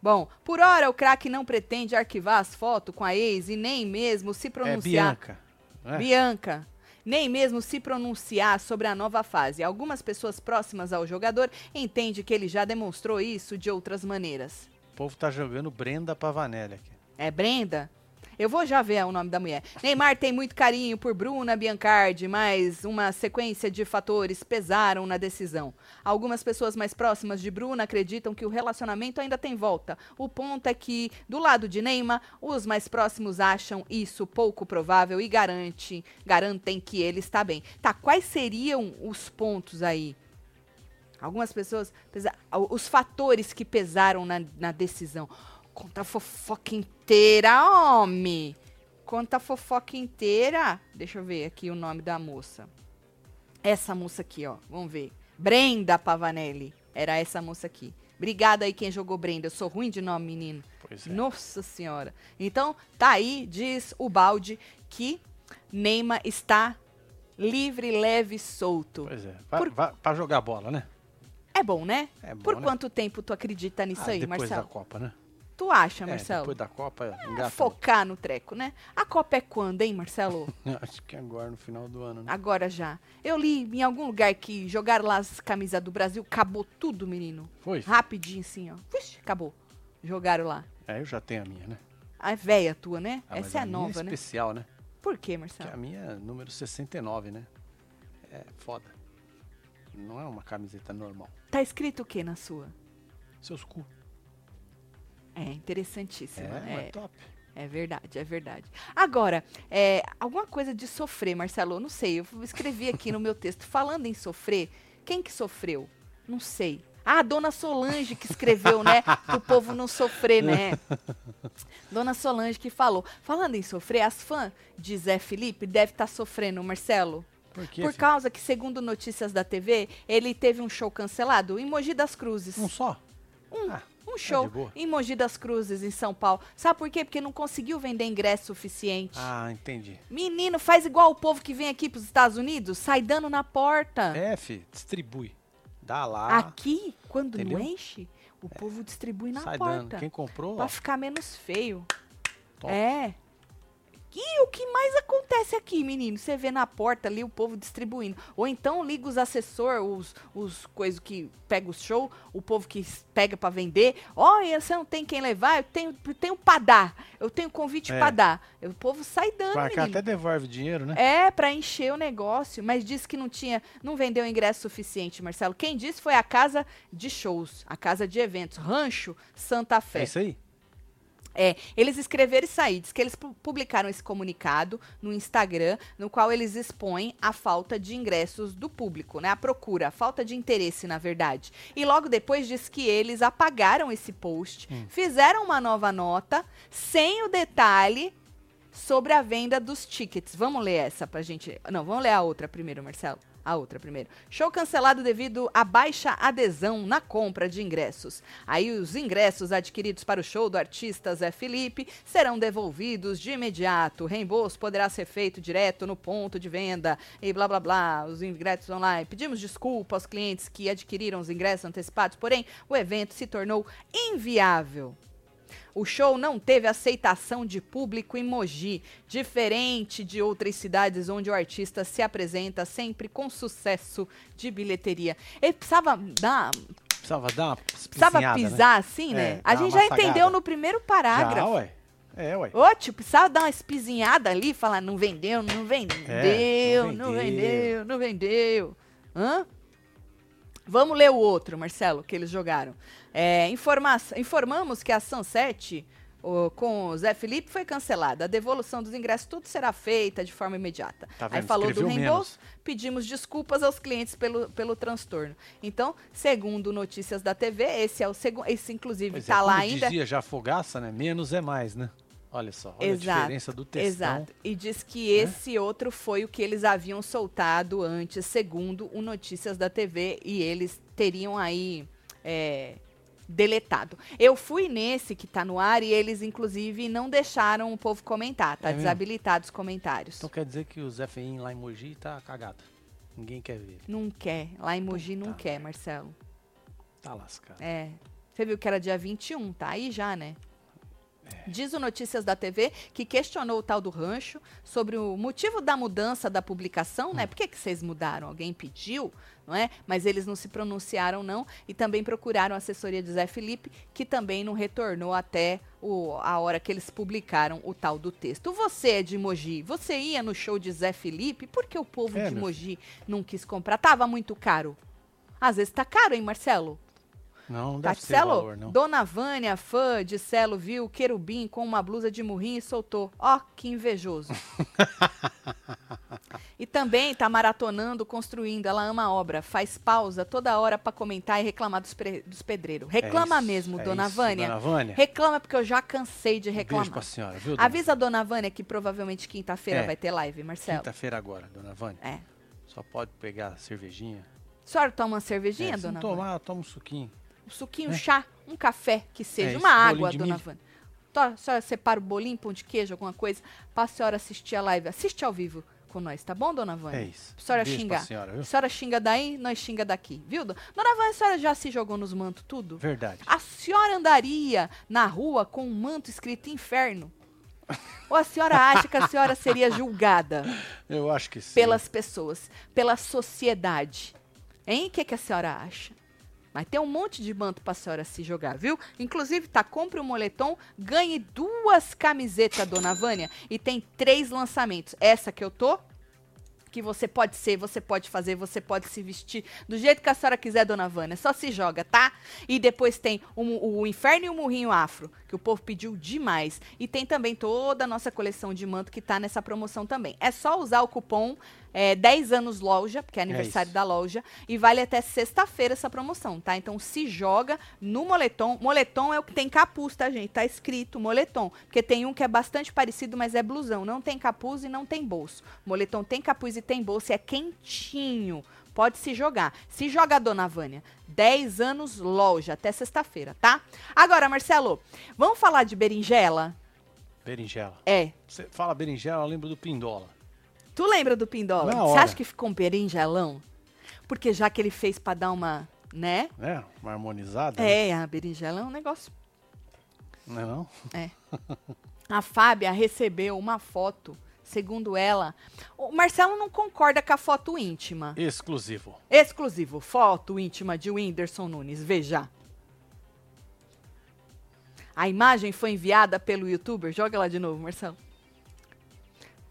[SPEAKER 1] Bom, por hora o craque não pretende arquivar as fotos com a ex e nem mesmo se pronunciar.
[SPEAKER 2] É Bianca.
[SPEAKER 1] É? Bianca. Nem mesmo se pronunciar sobre a nova fase. Algumas pessoas próximas ao jogador entendem que ele já demonstrou isso de outras maneiras.
[SPEAKER 2] O povo tá jogando Brenda Pavanelli aqui.
[SPEAKER 1] É Brenda? Eu vou já ver o nome da mulher. Neymar tem muito carinho por Bruna Biancardi, mas uma sequência de fatores pesaram na decisão. Algumas pessoas mais próximas de Bruna acreditam que o relacionamento ainda tem volta. O ponto é que, do lado de Neymar, os mais próximos acham isso pouco provável e garante, garantem que ele está bem. Tá, quais seriam os pontos aí? Algumas pessoas, os fatores que pesaram na, na decisão. Conta a fofoca inteira, homem. Conta a fofoca inteira. Deixa eu ver aqui o nome da moça. Essa moça aqui, ó. Vamos ver. Brenda Pavanelli. Era essa moça aqui. Obrigada aí quem jogou Brenda. Eu sou ruim de nome, menino.
[SPEAKER 2] Pois é.
[SPEAKER 1] Nossa senhora. Então, tá aí, diz o balde, que Neymar está livre, leve, solto.
[SPEAKER 2] Pois é. Pra, Por... pra jogar bola, né?
[SPEAKER 1] É bom, né?
[SPEAKER 2] É bom,
[SPEAKER 1] Por
[SPEAKER 2] né?
[SPEAKER 1] quanto tempo tu acredita nisso
[SPEAKER 2] ah,
[SPEAKER 1] aí,
[SPEAKER 2] depois
[SPEAKER 1] Marcelo?
[SPEAKER 2] Depois da Copa, né?
[SPEAKER 1] Tu acha,
[SPEAKER 2] é,
[SPEAKER 1] Marcelo?
[SPEAKER 2] Depois da Copa,
[SPEAKER 1] é, Focar no treco, né? A Copa é quando, hein, Marcelo?
[SPEAKER 2] Acho que agora, no final do ano. Né?
[SPEAKER 1] Agora já. Eu li em algum lugar que jogaram lá as camisas do Brasil, acabou tudo, menino.
[SPEAKER 2] Foi?
[SPEAKER 1] Rapidinho, assim, ó. Vixe, acabou. Jogaram lá.
[SPEAKER 2] É, eu já tenho a minha, né?
[SPEAKER 1] A velha tua, né?
[SPEAKER 2] Ah,
[SPEAKER 1] Essa é a,
[SPEAKER 2] a
[SPEAKER 1] nova,
[SPEAKER 2] é
[SPEAKER 1] né?
[SPEAKER 2] especial, né?
[SPEAKER 1] Por quê, Marcelo?
[SPEAKER 2] Porque a minha é número 69, né? É foda. Não é uma camiseta normal.
[SPEAKER 1] Tá escrito o que na sua?
[SPEAKER 2] Seus cu.
[SPEAKER 1] É interessantíssimo.
[SPEAKER 2] É, é top.
[SPEAKER 1] É verdade, é verdade. Agora, é, alguma coisa de sofrer, Marcelo, eu não sei. Eu escrevi aqui no meu texto, falando em sofrer, quem que sofreu? Não sei. Ah, Dona Solange que escreveu, né? o povo não sofrer, né? Dona Solange que falou. Falando em sofrer, as fãs de Zé Felipe devem estar tá sofrendo, Marcelo. Por, quê, Por causa que, segundo notícias da TV, ele teve um show cancelado em Mogi das Cruzes.
[SPEAKER 2] Um só?
[SPEAKER 1] Um. Ah, um é show em Mogi das Cruzes, em São Paulo. Sabe por quê? Porque não conseguiu vender ingresso suficiente.
[SPEAKER 2] Ah, entendi.
[SPEAKER 1] Menino, faz igual o povo que vem aqui pros Estados Unidos, sai dando na porta.
[SPEAKER 2] É, fi, distribui. Dá lá.
[SPEAKER 1] Aqui, quando entendeu? não enche, o é. povo distribui na sai porta. Dando.
[SPEAKER 2] Quem comprou?
[SPEAKER 1] Pra ó. ficar menos feio. Top. É. E o que mais acontece aqui, menino? Você vê na porta ali o povo distribuindo. Ou então liga os assessores, os, os coisas que pega o show, o povo que pega para vender. Olha, você não tem quem levar, eu tenho, tenho pra dar. Eu tenho convite é. pra dar. O povo sai dando, Pra
[SPEAKER 2] cá até devolve dinheiro, né?
[SPEAKER 1] É, pra encher o negócio. Mas disse que não tinha, não vendeu ingresso suficiente, Marcelo. Quem disse foi a casa de shows, a casa de eventos, Rancho Santa Fé.
[SPEAKER 2] É isso aí?
[SPEAKER 1] É, eles escreveram isso aí, diz que eles publicaram esse comunicado no Instagram, no qual eles expõem a falta de ingressos do público, né? A procura, a falta de interesse, na verdade. E logo depois diz que eles apagaram esse post, hum. fizeram uma nova nota, sem o detalhe sobre a venda dos tickets. Vamos ler essa pra gente. Não, vamos ler a outra primeiro, Marcelo. A outra primeiro. Show cancelado devido à baixa adesão na compra de ingressos. Aí os ingressos adquiridos para o show do artista Zé Felipe serão devolvidos de imediato. O reembolso poderá ser feito direto no ponto de venda e blá blá blá. Os ingressos online. Pedimos desculpa aos clientes que adquiriram os ingressos antecipados, porém o evento se tornou inviável. O show não teve aceitação de público em Mogi, diferente de outras cidades onde o artista se apresenta sempre com sucesso de bilheteria. Ele precisava dar
[SPEAKER 2] Precisava dar uma
[SPEAKER 1] Precisava né? pisar né? assim, né? É, a gente já entendeu no primeiro parágrafo. Já,
[SPEAKER 2] ué. É, ué.
[SPEAKER 1] Ô, tipo, precisava dar uma espizinhada ali, falar, não vendeu, não vendeu, é, não, vendeu. não vendeu, não vendeu. Hã? Vamos ler o outro, Marcelo, que eles jogaram. É, informa informamos que a Sunset o, com o Zé Felipe foi cancelada. A devolução dos ingressos, tudo será feita de forma imediata. Tá Aí falou Escreveu do reembolso, menos. pedimos desculpas aos clientes pelo, pelo transtorno. Então, segundo notícias da TV, esse é o segundo. Esse, inclusive, está é, lá ainda.
[SPEAKER 2] dizia já fogaça, né? Menos é mais, né? Olha só, olha exato, a diferença do textão. Exato.
[SPEAKER 1] E diz que esse outro foi o que eles haviam soltado antes, segundo o Notícias da TV, e eles teriam aí é, deletado. Eu fui nesse que tá no ar e eles, inclusive, não deixaram o povo comentar. Tá é desabilitado os comentários.
[SPEAKER 2] Então quer dizer que o Zé Feim lá em Mogi tá cagado. Ninguém quer ver.
[SPEAKER 1] Não quer. Lá em Mogi não quer, Marcelo.
[SPEAKER 2] Tá lascado.
[SPEAKER 1] É. Você viu que era dia 21, tá aí já, né? Diz o Notícias da TV que questionou o tal do rancho sobre o motivo da mudança da publicação, né? Por que, que vocês mudaram? Alguém pediu, não é? Mas eles não se pronunciaram, não. E também procuraram a assessoria de Zé Felipe, que também não retornou até o, a hora que eles publicaram o tal do texto. Você é de Mogi, você ia no show de Zé Felipe? Por que o povo é, de Mogi não quis comprar? Tava muito caro. Às vezes tá caro, hein, Marcelo?
[SPEAKER 2] Não, não deve Celo, valor,
[SPEAKER 1] não. Dona Vânia, fã de Celo, viu o querubim com uma blusa de murrinho e soltou. Ó, oh, que invejoso. e também tá maratonando, construindo. Ela ama a obra. Faz pausa toda hora para comentar e reclamar dos, dos pedreiros. Reclama é isso, mesmo, é Dona, isso, Vânia.
[SPEAKER 2] Dona Vânia.
[SPEAKER 1] Reclama porque eu já cansei de reclamar.
[SPEAKER 2] Beijo pra senhora, viu,
[SPEAKER 1] dona Avisa a Dona Vânia que provavelmente quinta-feira é. vai ter live, Marcelo.
[SPEAKER 2] Quinta-feira agora, Dona Vânia.
[SPEAKER 1] É.
[SPEAKER 2] Só pode pegar cervejinha.
[SPEAKER 1] A senhora toma uma cervejinha, é, Dona
[SPEAKER 2] Vânia? tomar, toma um suquinho
[SPEAKER 1] um suquinho, um é. chá, um café, que seja, é, uma água, dona Vânia. A senhora separa o bolinho, pão de queijo, alguma coisa, para a senhora assistir a live. Assiste ao vivo com nós, tá bom, dona Vânia?
[SPEAKER 2] É isso.
[SPEAKER 1] A senhora Beijo xingar. Senhora, viu? a senhora xinga daí, nós xinga daqui, viu? Dona Vânia, a senhora já se jogou nos mantos tudo?
[SPEAKER 2] Verdade.
[SPEAKER 1] A senhora andaria na rua com um manto escrito inferno? Ou a senhora acha que a senhora seria julgada?
[SPEAKER 2] Eu acho que sim.
[SPEAKER 1] Pelas pessoas, pela sociedade. Hein? O que, que a senhora acha? Mas tem um monte de manto pra senhora se jogar, viu? Inclusive, tá, compre um moletom, ganhe duas camisetas, dona Vânia. E tem três lançamentos. Essa que eu tô, que você pode ser, você pode fazer, você pode se vestir do jeito que a senhora quiser, dona Vânia. Só se joga, tá? E depois tem o, o Inferno e o Murrinho Afro, que o povo pediu demais. E tem também toda a nossa coleção de manto que tá nessa promoção também. É só usar o cupom é, 10 anos loja, porque é aniversário é da loja, e vale até sexta-feira essa promoção, tá? Então se joga no moletom. Moletom é o que tem capuz, tá, gente? Tá escrito moletom, porque tem um que é bastante parecido, mas é blusão. Não tem capuz e não tem bolso. Moletom tem capuz e tem bolso e é quentinho. Pode se jogar. Se joga, dona Vânia. 10 anos loja, até sexta-feira, tá? Agora, Marcelo, vamos falar de berinjela?
[SPEAKER 2] Berinjela.
[SPEAKER 1] É.
[SPEAKER 2] Você fala berinjela, eu lembro do Pindola.
[SPEAKER 1] Tu lembra do Pindola? Você acha que ficou um berinjelão? Porque já que ele fez pra dar uma, né?
[SPEAKER 2] É, uma harmonizada.
[SPEAKER 1] É, né? a berinjela é um negócio.
[SPEAKER 2] Não é não?
[SPEAKER 1] É. a Fábia recebeu uma foto segundo ela. O Marcelo não concorda com a foto íntima.
[SPEAKER 2] Exclusivo.
[SPEAKER 1] Exclusivo. Foto íntima de Whindersson Nunes. Veja. A imagem foi enviada pelo youtuber. Joga lá de novo, Marcelo.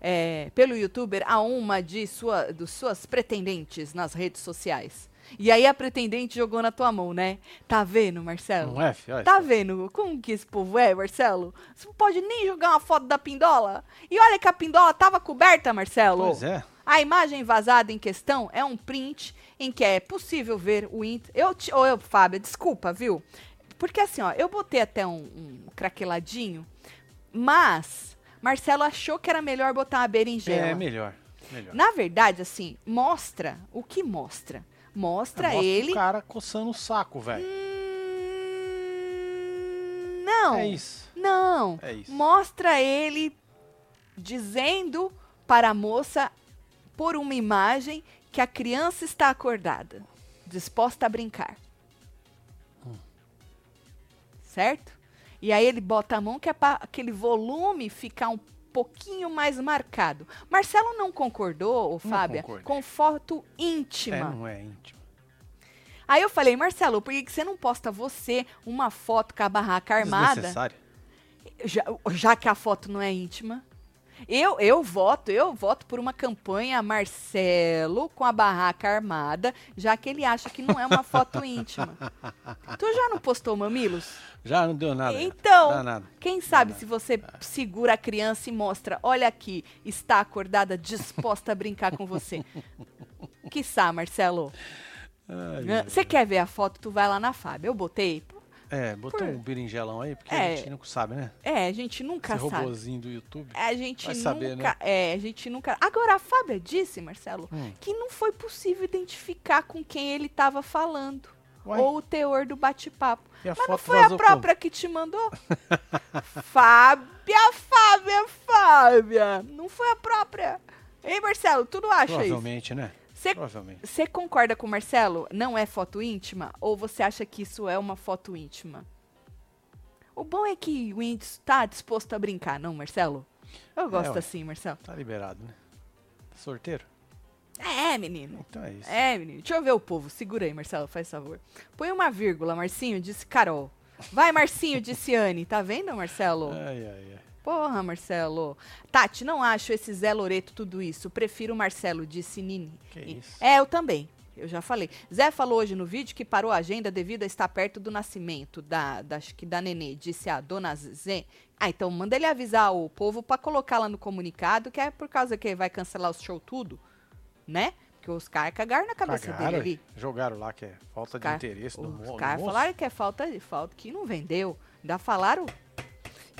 [SPEAKER 1] É, pelo youtuber a uma de sua, dos suas pretendentes nas redes sociais. E aí a pretendente jogou na tua mão, né? Tá vendo, Marcelo?
[SPEAKER 2] Não é, filho?
[SPEAKER 1] Tá vendo como que esse povo é, Marcelo? Você não pode nem jogar uma foto da pindola. E olha que a pindola tava coberta, Marcelo.
[SPEAKER 2] Pois é.
[SPEAKER 1] A imagem vazada em questão é um print em que é possível ver o int. Eu, te... Ô, eu, Fábio, desculpa, viu? Porque assim, ó, eu botei até um, um craqueladinho, mas Marcelo achou que era melhor botar uma berinjela.
[SPEAKER 2] É, melhor. melhor.
[SPEAKER 1] Na verdade, assim, mostra o que mostra Mostra, mostra ele.
[SPEAKER 2] o cara coçando o saco, velho.
[SPEAKER 1] Hum, não.
[SPEAKER 2] É isso.
[SPEAKER 1] Não.
[SPEAKER 2] É isso.
[SPEAKER 1] Mostra ele dizendo para a moça, por uma imagem, que a criança está acordada, disposta a brincar. Hum. Certo? E aí ele bota a mão que é aquele volume ficar um pouquinho mais marcado. Marcelo não concordou, ô, Fábia, com foto íntima. É,
[SPEAKER 2] não é íntima.
[SPEAKER 1] Aí eu falei, Marcelo, por que você não posta você uma foto com a barraca armada? Já, já que a foto não é íntima. Eu, eu voto, eu voto por uma campanha Marcelo com a barraca armada, já que ele acha que não é uma foto íntima. Tu já não postou mamilos?
[SPEAKER 2] Já não deu nada.
[SPEAKER 1] Então, nada. quem sabe se você segura a criança e mostra, olha aqui, está acordada, disposta a brincar com você. Quiçá, Marcelo. Você quer ver a foto? Tu vai lá na Fábio. Eu botei.
[SPEAKER 2] É, botou Por... um berinjelão aí, porque é, a gente nunca sabe, né?
[SPEAKER 1] É, a gente nunca
[SPEAKER 2] Esse
[SPEAKER 1] sabe.
[SPEAKER 2] robôzinho do YouTube.
[SPEAKER 1] É, a gente nunca. Saber, né? É, a gente nunca. Agora, a Fábia disse, Marcelo, hum. que não foi possível identificar com quem ele estava falando. Uai? Ou o teor do bate-papo. Mas não foi a própria como? que te mandou? Fábia, Fábia, Fábia. Não foi a própria. Hein, Marcelo? Tu não acha
[SPEAKER 2] Provavelmente,
[SPEAKER 1] isso?
[SPEAKER 2] né?
[SPEAKER 1] Você concorda com o Marcelo? Não é foto íntima? Ou você acha que isso é uma foto íntima? O bom é que o índio tá disposto a brincar, não, Marcelo? Eu gosto é, assim, Marcelo.
[SPEAKER 2] Tá liberado, né? Sorteiro?
[SPEAKER 1] É, menino.
[SPEAKER 2] Então é isso.
[SPEAKER 1] É, menino. Deixa eu ver o povo. Segura aí, Marcelo, faz favor. Põe uma vírgula, Marcinho, disse Carol. Vai, Marcinho, disse Anne. Tá vendo, Marcelo?
[SPEAKER 2] Ai, ai, ai.
[SPEAKER 1] Porra, Marcelo. Tati, não acho esse Zé Loreto tudo isso. Prefiro o Marcelo, disse Nini.
[SPEAKER 2] Que isso?
[SPEAKER 1] É, eu também. Eu já falei. Zé falou hoje no vídeo que parou a agenda devido a estar perto do nascimento da, da, acho que da nenê, disse a dona Zé. Ah, então manda ele avisar o povo para colocar lá no comunicado que é por causa que vai cancelar o show tudo, né? Que os caras cagaram na cabeça cagaram, dele ali.
[SPEAKER 2] Jogaram lá que é falta de interesse
[SPEAKER 1] do
[SPEAKER 2] Os
[SPEAKER 1] caras falaram que é falta de falta, que não vendeu. Ainda falaram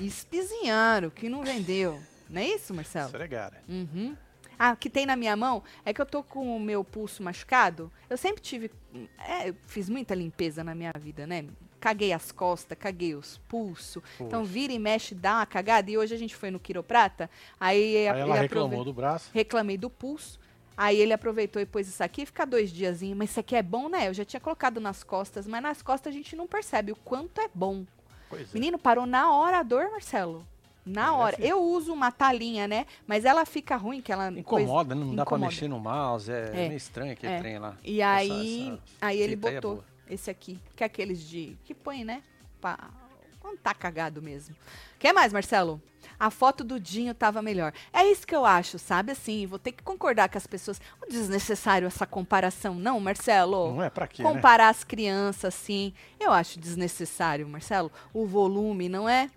[SPEAKER 1] espizinharam, que não vendeu. Não é isso, Marcelo?
[SPEAKER 2] Esfregaram.
[SPEAKER 1] Uhum. Ah, o que tem na minha mão é que eu tô com o meu pulso machucado. Eu sempre tive. É, fiz muita limpeza na minha vida, né? Caguei as costas, caguei os pulsos. Então vira e mexe, dá uma cagada. E hoje a gente foi no quiroprata. Aí,
[SPEAKER 2] aí ela reclamou do braço.
[SPEAKER 1] Reclamei do pulso. Aí ele aproveitou e pôs isso aqui, fica dois diazinhos. Mas isso aqui é bom, né? Eu já tinha colocado nas costas, mas nas costas a gente não percebe o quanto é bom. Pois é. Menino, parou na hora a dor, Marcelo. Na é, hora. Eu uso uma talinha, né? Mas ela fica ruim, que ela.
[SPEAKER 2] Incomoda, coisa... não dá pra mexer no mouse. É, é. meio estranho aquele é. trem lá.
[SPEAKER 1] E aí, essa, aí ele é botou esse aqui, que é aqueles de. que põe, né? Pra, Não tá cagado mesmo. Quer mais, Marcelo? A foto do Dinho tava melhor. É isso que eu acho, sabe? Assim, vou ter que concordar com as pessoas. Não é desnecessário essa comparação, não, Marcelo?
[SPEAKER 2] Não é pra quê,
[SPEAKER 1] Comparar
[SPEAKER 2] né?
[SPEAKER 1] as crianças, assim. Eu acho desnecessário, Marcelo. O volume, não é?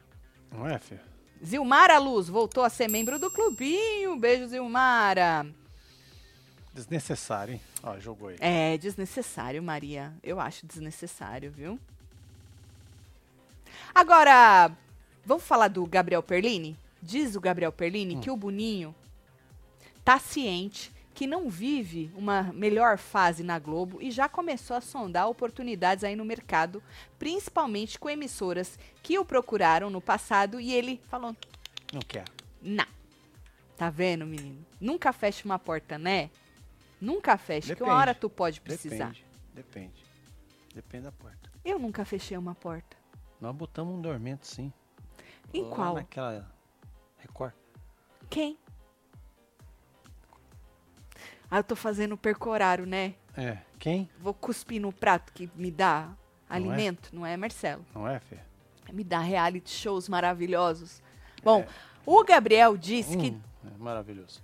[SPEAKER 2] Não é, filho?
[SPEAKER 1] Zilmara Luz voltou a ser membro do clubinho. Beijo, Zilmara.
[SPEAKER 2] Desnecessário, hein? Ó, jogou aí.
[SPEAKER 1] É desnecessário, Maria. Eu acho desnecessário, viu? Agora, vamos falar do Gabriel Perlini? Diz o Gabriel Perlini
[SPEAKER 2] Hum.
[SPEAKER 1] que o Boninho tá ciente que não vive uma melhor fase na Globo e já começou a sondar oportunidades aí no mercado, principalmente com emissoras que o procuraram no passado e ele falou:
[SPEAKER 2] Não quero.
[SPEAKER 1] "Não". Tá vendo, menino? Nunca feche uma porta, né? Nunca feche, que uma hora tu pode precisar.
[SPEAKER 2] Depende. Depende. Depende da porta.
[SPEAKER 1] Eu nunca fechei uma porta.
[SPEAKER 2] Nós botamos um dormento, sim.
[SPEAKER 1] Em
[SPEAKER 2] Lá
[SPEAKER 1] qual?
[SPEAKER 2] Naquela Record.
[SPEAKER 1] Quem? Ah, eu tô fazendo percorário, né?
[SPEAKER 2] É. Quem?
[SPEAKER 1] Vou cuspir no prato que me dá
[SPEAKER 2] é?
[SPEAKER 1] alimento, não é, Marcelo?
[SPEAKER 2] Não é, Fê?
[SPEAKER 1] Me dá reality shows maravilhosos. Bom, o Gabriel disse que
[SPEAKER 2] Hum, é maravilhoso.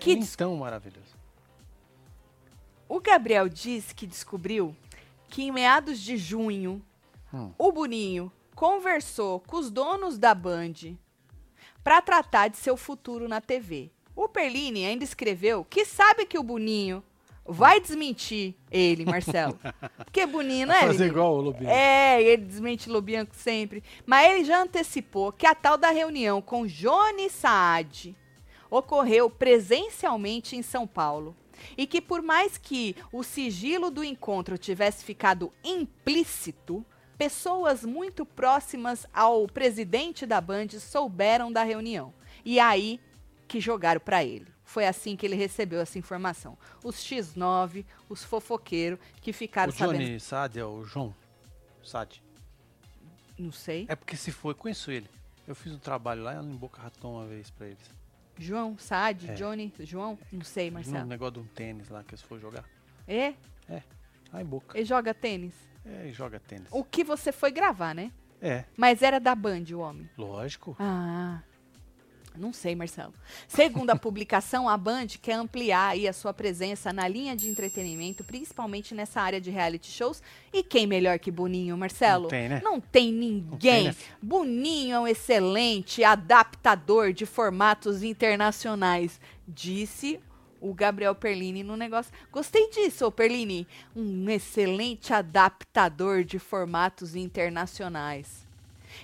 [SPEAKER 1] Que
[SPEAKER 2] é
[SPEAKER 1] des-
[SPEAKER 2] tão maravilhoso.
[SPEAKER 1] o Gabriel disse que descobriu que em meados de junho
[SPEAKER 2] Hum.
[SPEAKER 1] o Boninho conversou com os donos da Band para tratar de seu futuro na TV. O Perlini ainda escreveu que sabe que o Boninho vai desmentir ele, Marcelo. Porque Boninho, não é?
[SPEAKER 2] Fazer
[SPEAKER 1] Lili?
[SPEAKER 2] igual o Lobinho.
[SPEAKER 1] É, ele desmente Lobianco sempre. Mas ele já antecipou que a tal da reunião com Johnny Saad ocorreu presencialmente em São Paulo. E que por mais que o sigilo do encontro tivesse ficado implícito, pessoas muito próximas ao presidente da Band souberam da reunião. E aí que jogaram para ele. Foi assim que ele recebeu essa informação. Os X9, os fofoqueiros que ficaram
[SPEAKER 2] o Johnny
[SPEAKER 1] sabendo.
[SPEAKER 2] Sad é o João Sad.
[SPEAKER 1] Não sei.
[SPEAKER 2] É porque se foi, conheço ele. Eu fiz um trabalho lá em Boca Raton uma vez pra eles.
[SPEAKER 1] João, Saad,
[SPEAKER 2] É.
[SPEAKER 1] Johnny, João? Não sei,
[SPEAKER 2] Um
[SPEAKER 1] Marcelo.
[SPEAKER 2] negócio de um tênis lá que eles foram jogar.
[SPEAKER 1] É?
[SPEAKER 2] Lá em Boca.
[SPEAKER 1] Ele joga tênis.
[SPEAKER 2] É, e joga tênis.
[SPEAKER 1] O que você foi gravar, né?
[SPEAKER 2] É,
[SPEAKER 1] Mas era da Band, o homem.
[SPEAKER 2] lógico.
[SPEAKER 1] Ah. Não sei, Marcelo. Segundo a publicação, a Band quer ampliar aí a sua presença na linha de entretenimento, principalmente nessa área de reality shows. E quem melhor que Boninho, Marcelo?
[SPEAKER 2] Não tem, né?
[SPEAKER 1] Não tem ninguém.
[SPEAKER 2] né?
[SPEAKER 1] Boninho é um excelente adaptador de formatos internacionais, disse o Gabriel Perlini no negócio. Gostei disso, ô Perlini. Um excelente adaptador de formatos internacionais.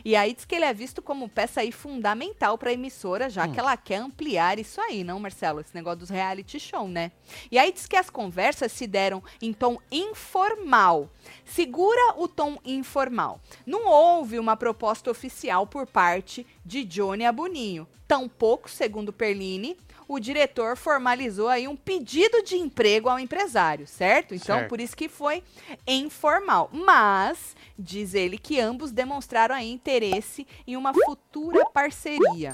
[SPEAKER 1] E aí diz que ele é visto como peça aí fundamental para a emissora, já
[SPEAKER 2] Hum.
[SPEAKER 1] que ela quer ampliar isso aí, não, Marcelo? Esse negócio dos reality show, né? E aí diz que as conversas se deram em tom informal. Segura o tom informal. Não houve uma proposta oficial por parte de Johnny a Boninho. Tampouco, segundo Perline, o diretor formalizou aí um pedido de emprego ao empresário, certo? Então,
[SPEAKER 2] Certo.
[SPEAKER 1] por isso que foi informal. Mas, diz ele que ambos demonstraram aí interesse em uma futura parceria.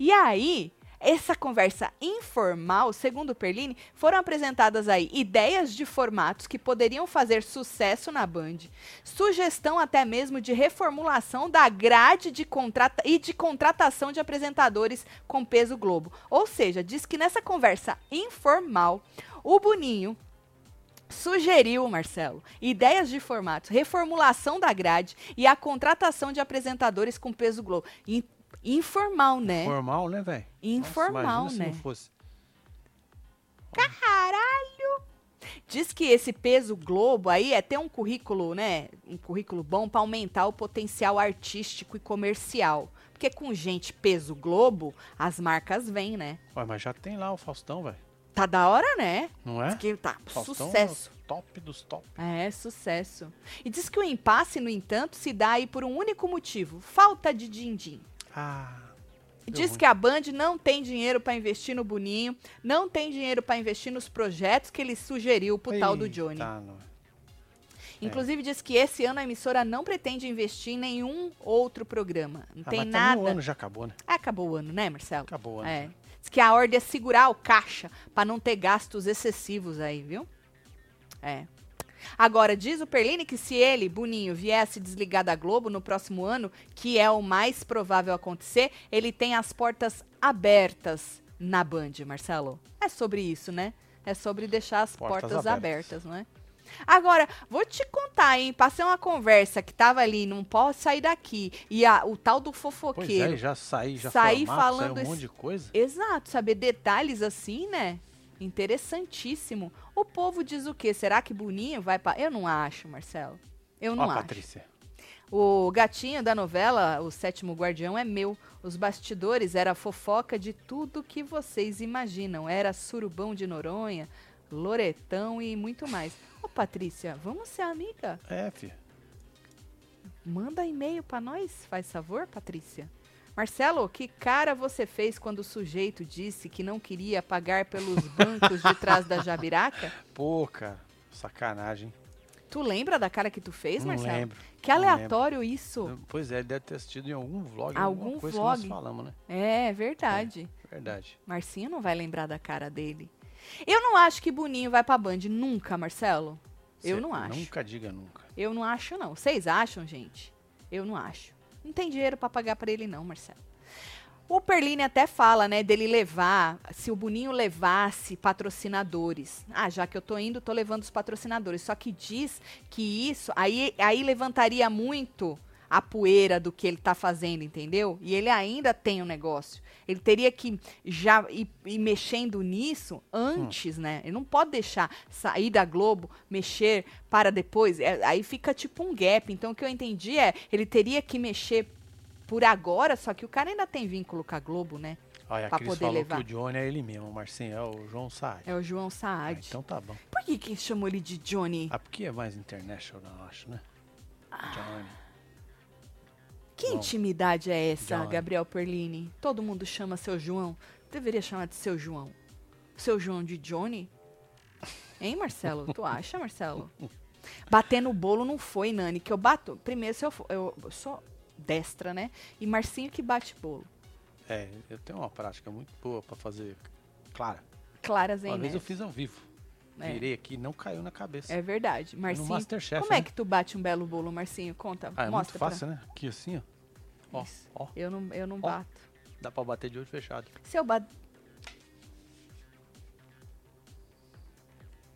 [SPEAKER 1] E aí, essa conversa informal, segundo Perline, foram apresentadas aí ideias de formatos que poderiam fazer sucesso na Band, sugestão até mesmo de reformulação da grade de contrata e de contratação de apresentadores com peso Globo. Ou seja, diz que nessa conversa informal, o Boninho sugeriu, Marcelo, ideias de formatos, reformulação da grade e a contratação de apresentadores com peso Globo. Informal, né?
[SPEAKER 2] Formal, né, velho?
[SPEAKER 1] Informal,
[SPEAKER 2] se
[SPEAKER 1] né?
[SPEAKER 2] não fosse.
[SPEAKER 1] Caralho! Diz que esse peso Globo aí é ter um currículo, né? Um currículo bom para aumentar o potencial artístico e comercial. Porque com gente peso Globo, as marcas vêm, né?
[SPEAKER 2] Ué, mas já tem lá o Faustão, velho.
[SPEAKER 1] Tá da hora, né?
[SPEAKER 2] Não é?
[SPEAKER 1] Diz que tá
[SPEAKER 2] Faustão
[SPEAKER 1] sucesso.
[SPEAKER 2] é o top dos top.
[SPEAKER 1] É, sucesso. E diz que o impasse, no entanto, se dá aí por um único motivo: falta de din-din.
[SPEAKER 2] Ah.
[SPEAKER 1] Diz
[SPEAKER 2] ruim.
[SPEAKER 1] que a Band não tem dinheiro para investir no Boninho, não tem dinheiro para investir nos projetos que ele sugeriu pro tal do Johnny.
[SPEAKER 2] Tá, não.
[SPEAKER 1] Inclusive diz que esse ano a emissora não pretende investir em nenhum outro programa. Não
[SPEAKER 2] Ah,
[SPEAKER 1] tem
[SPEAKER 2] mas também
[SPEAKER 1] nada.
[SPEAKER 2] O ano já acabou, né?
[SPEAKER 1] Ah, acabou o ano, né, Marcelo?
[SPEAKER 2] Acabou o ano.
[SPEAKER 1] É.
[SPEAKER 2] já.
[SPEAKER 1] Diz que a ordem é segurar o caixa para não ter gastos excessivos aí, viu? É. Agora, diz o Perline que se ele, Boninho, viesse desligar da Globo no próximo ano, que é o mais provável acontecer, ele tem as portas abertas na Band, Marcelo. É sobre isso, né? É sobre deixar as portas, portas abertas. abertas, não é? Agora, vou te contar, hein? Passei uma conversa que tava ali, não posso sair daqui. E a, o tal do fofoqueiro. Pois
[SPEAKER 2] é, já saí, já
[SPEAKER 1] saí formato, falando
[SPEAKER 2] um esse... monte de coisa.
[SPEAKER 1] Exato, saber detalhes assim, né? Interessantíssimo. O povo diz o quê? Será que Boninho vai para. Eu não acho, Marcelo. Eu não Ó, acho. Patrícia. O gatinho da novela, o sétimo guardião, é meu. Os bastidores era fofoca de tudo que vocês imaginam. Era surubão de Noronha, Loretão e muito mais. Ô, Patrícia, vamos ser amiga?
[SPEAKER 2] É, filha.
[SPEAKER 1] Manda e-mail para nós, faz favor, Patrícia. Marcelo, que cara você fez quando o sujeito disse que não queria pagar pelos bancos de trás da Jabiraca?
[SPEAKER 2] Pô, cara, sacanagem.
[SPEAKER 1] Tu lembra da cara que tu fez,
[SPEAKER 2] não
[SPEAKER 1] Marcelo?
[SPEAKER 2] Lembro.
[SPEAKER 1] Que aleatório isso.
[SPEAKER 2] Pois é, ele deve ter assistido em algum vlog,
[SPEAKER 1] algum
[SPEAKER 2] coisa
[SPEAKER 1] vlog.
[SPEAKER 2] que nós falamos, né?
[SPEAKER 1] É, verdade.
[SPEAKER 2] É, verdade.
[SPEAKER 1] Marcinho não vai lembrar da cara dele. Eu não acho que Boninho vai pra Band nunca, Marcelo. Eu não acho.
[SPEAKER 2] Nunca diga nunca.
[SPEAKER 1] Eu não acho, não. Vocês acham, gente? Eu não acho. Não tem dinheiro para pagar para ele, não, Marcelo. O Perline até fala, né, dele levar, se o Boninho levasse patrocinadores. Ah, já que eu tô indo, tô levando os patrocinadores. Só que diz que isso, aí, aí levantaria muito a poeira do que ele tá fazendo, entendeu? E ele ainda tem o um negócio. Ele teria que já ir, ir mexendo nisso antes, hum. né? Ele não pode deixar sair da Globo, mexer para depois. É, aí fica tipo um gap. Então o que eu entendi é, ele teria que mexer por agora, só que o cara ainda tem vínculo com a Globo, né?
[SPEAKER 2] Olha, pra poder falou levar. que o Johnny é ele mesmo, Marcinho é o João Saad.
[SPEAKER 1] É o João Saad.
[SPEAKER 2] Ah, então tá bom.
[SPEAKER 1] Por que que chamou ele de Johnny?
[SPEAKER 2] Ah, porque é mais international, eu acho, né? Ah. Johnny.
[SPEAKER 1] Que bom. intimidade é essa, Johnny. Gabriel Perlini? Todo mundo chama seu João. Deveria chamar de seu João. Seu João de Johnny? Hein, Marcelo? tu acha, Marcelo? Bater no bolo não foi, Nani, que eu bato. Primeiro, se eu, eu, eu sou destra, né? E Marcinho que bate bolo.
[SPEAKER 2] É, eu tenho uma prática muito boa para fazer clara.
[SPEAKER 1] Claras em
[SPEAKER 2] Uma vez eu fiz ao vivo. É. Virei aqui não caiu na cabeça.
[SPEAKER 1] É verdade. Marcinho, como é
[SPEAKER 2] né?
[SPEAKER 1] é que tu bate um belo bolo, Marcinho? Conta,
[SPEAKER 2] ah, é
[SPEAKER 1] mostra
[SPEAKER 2] muito fácil, pra... né? Aqui assim, ó. Ó, ó.
[SPEAKER 1] Eu não, eu não ó. bato.
[SPEAKER 2] Dá pra bater de olho fechado.
[SPEAKER 1] Se eu bato...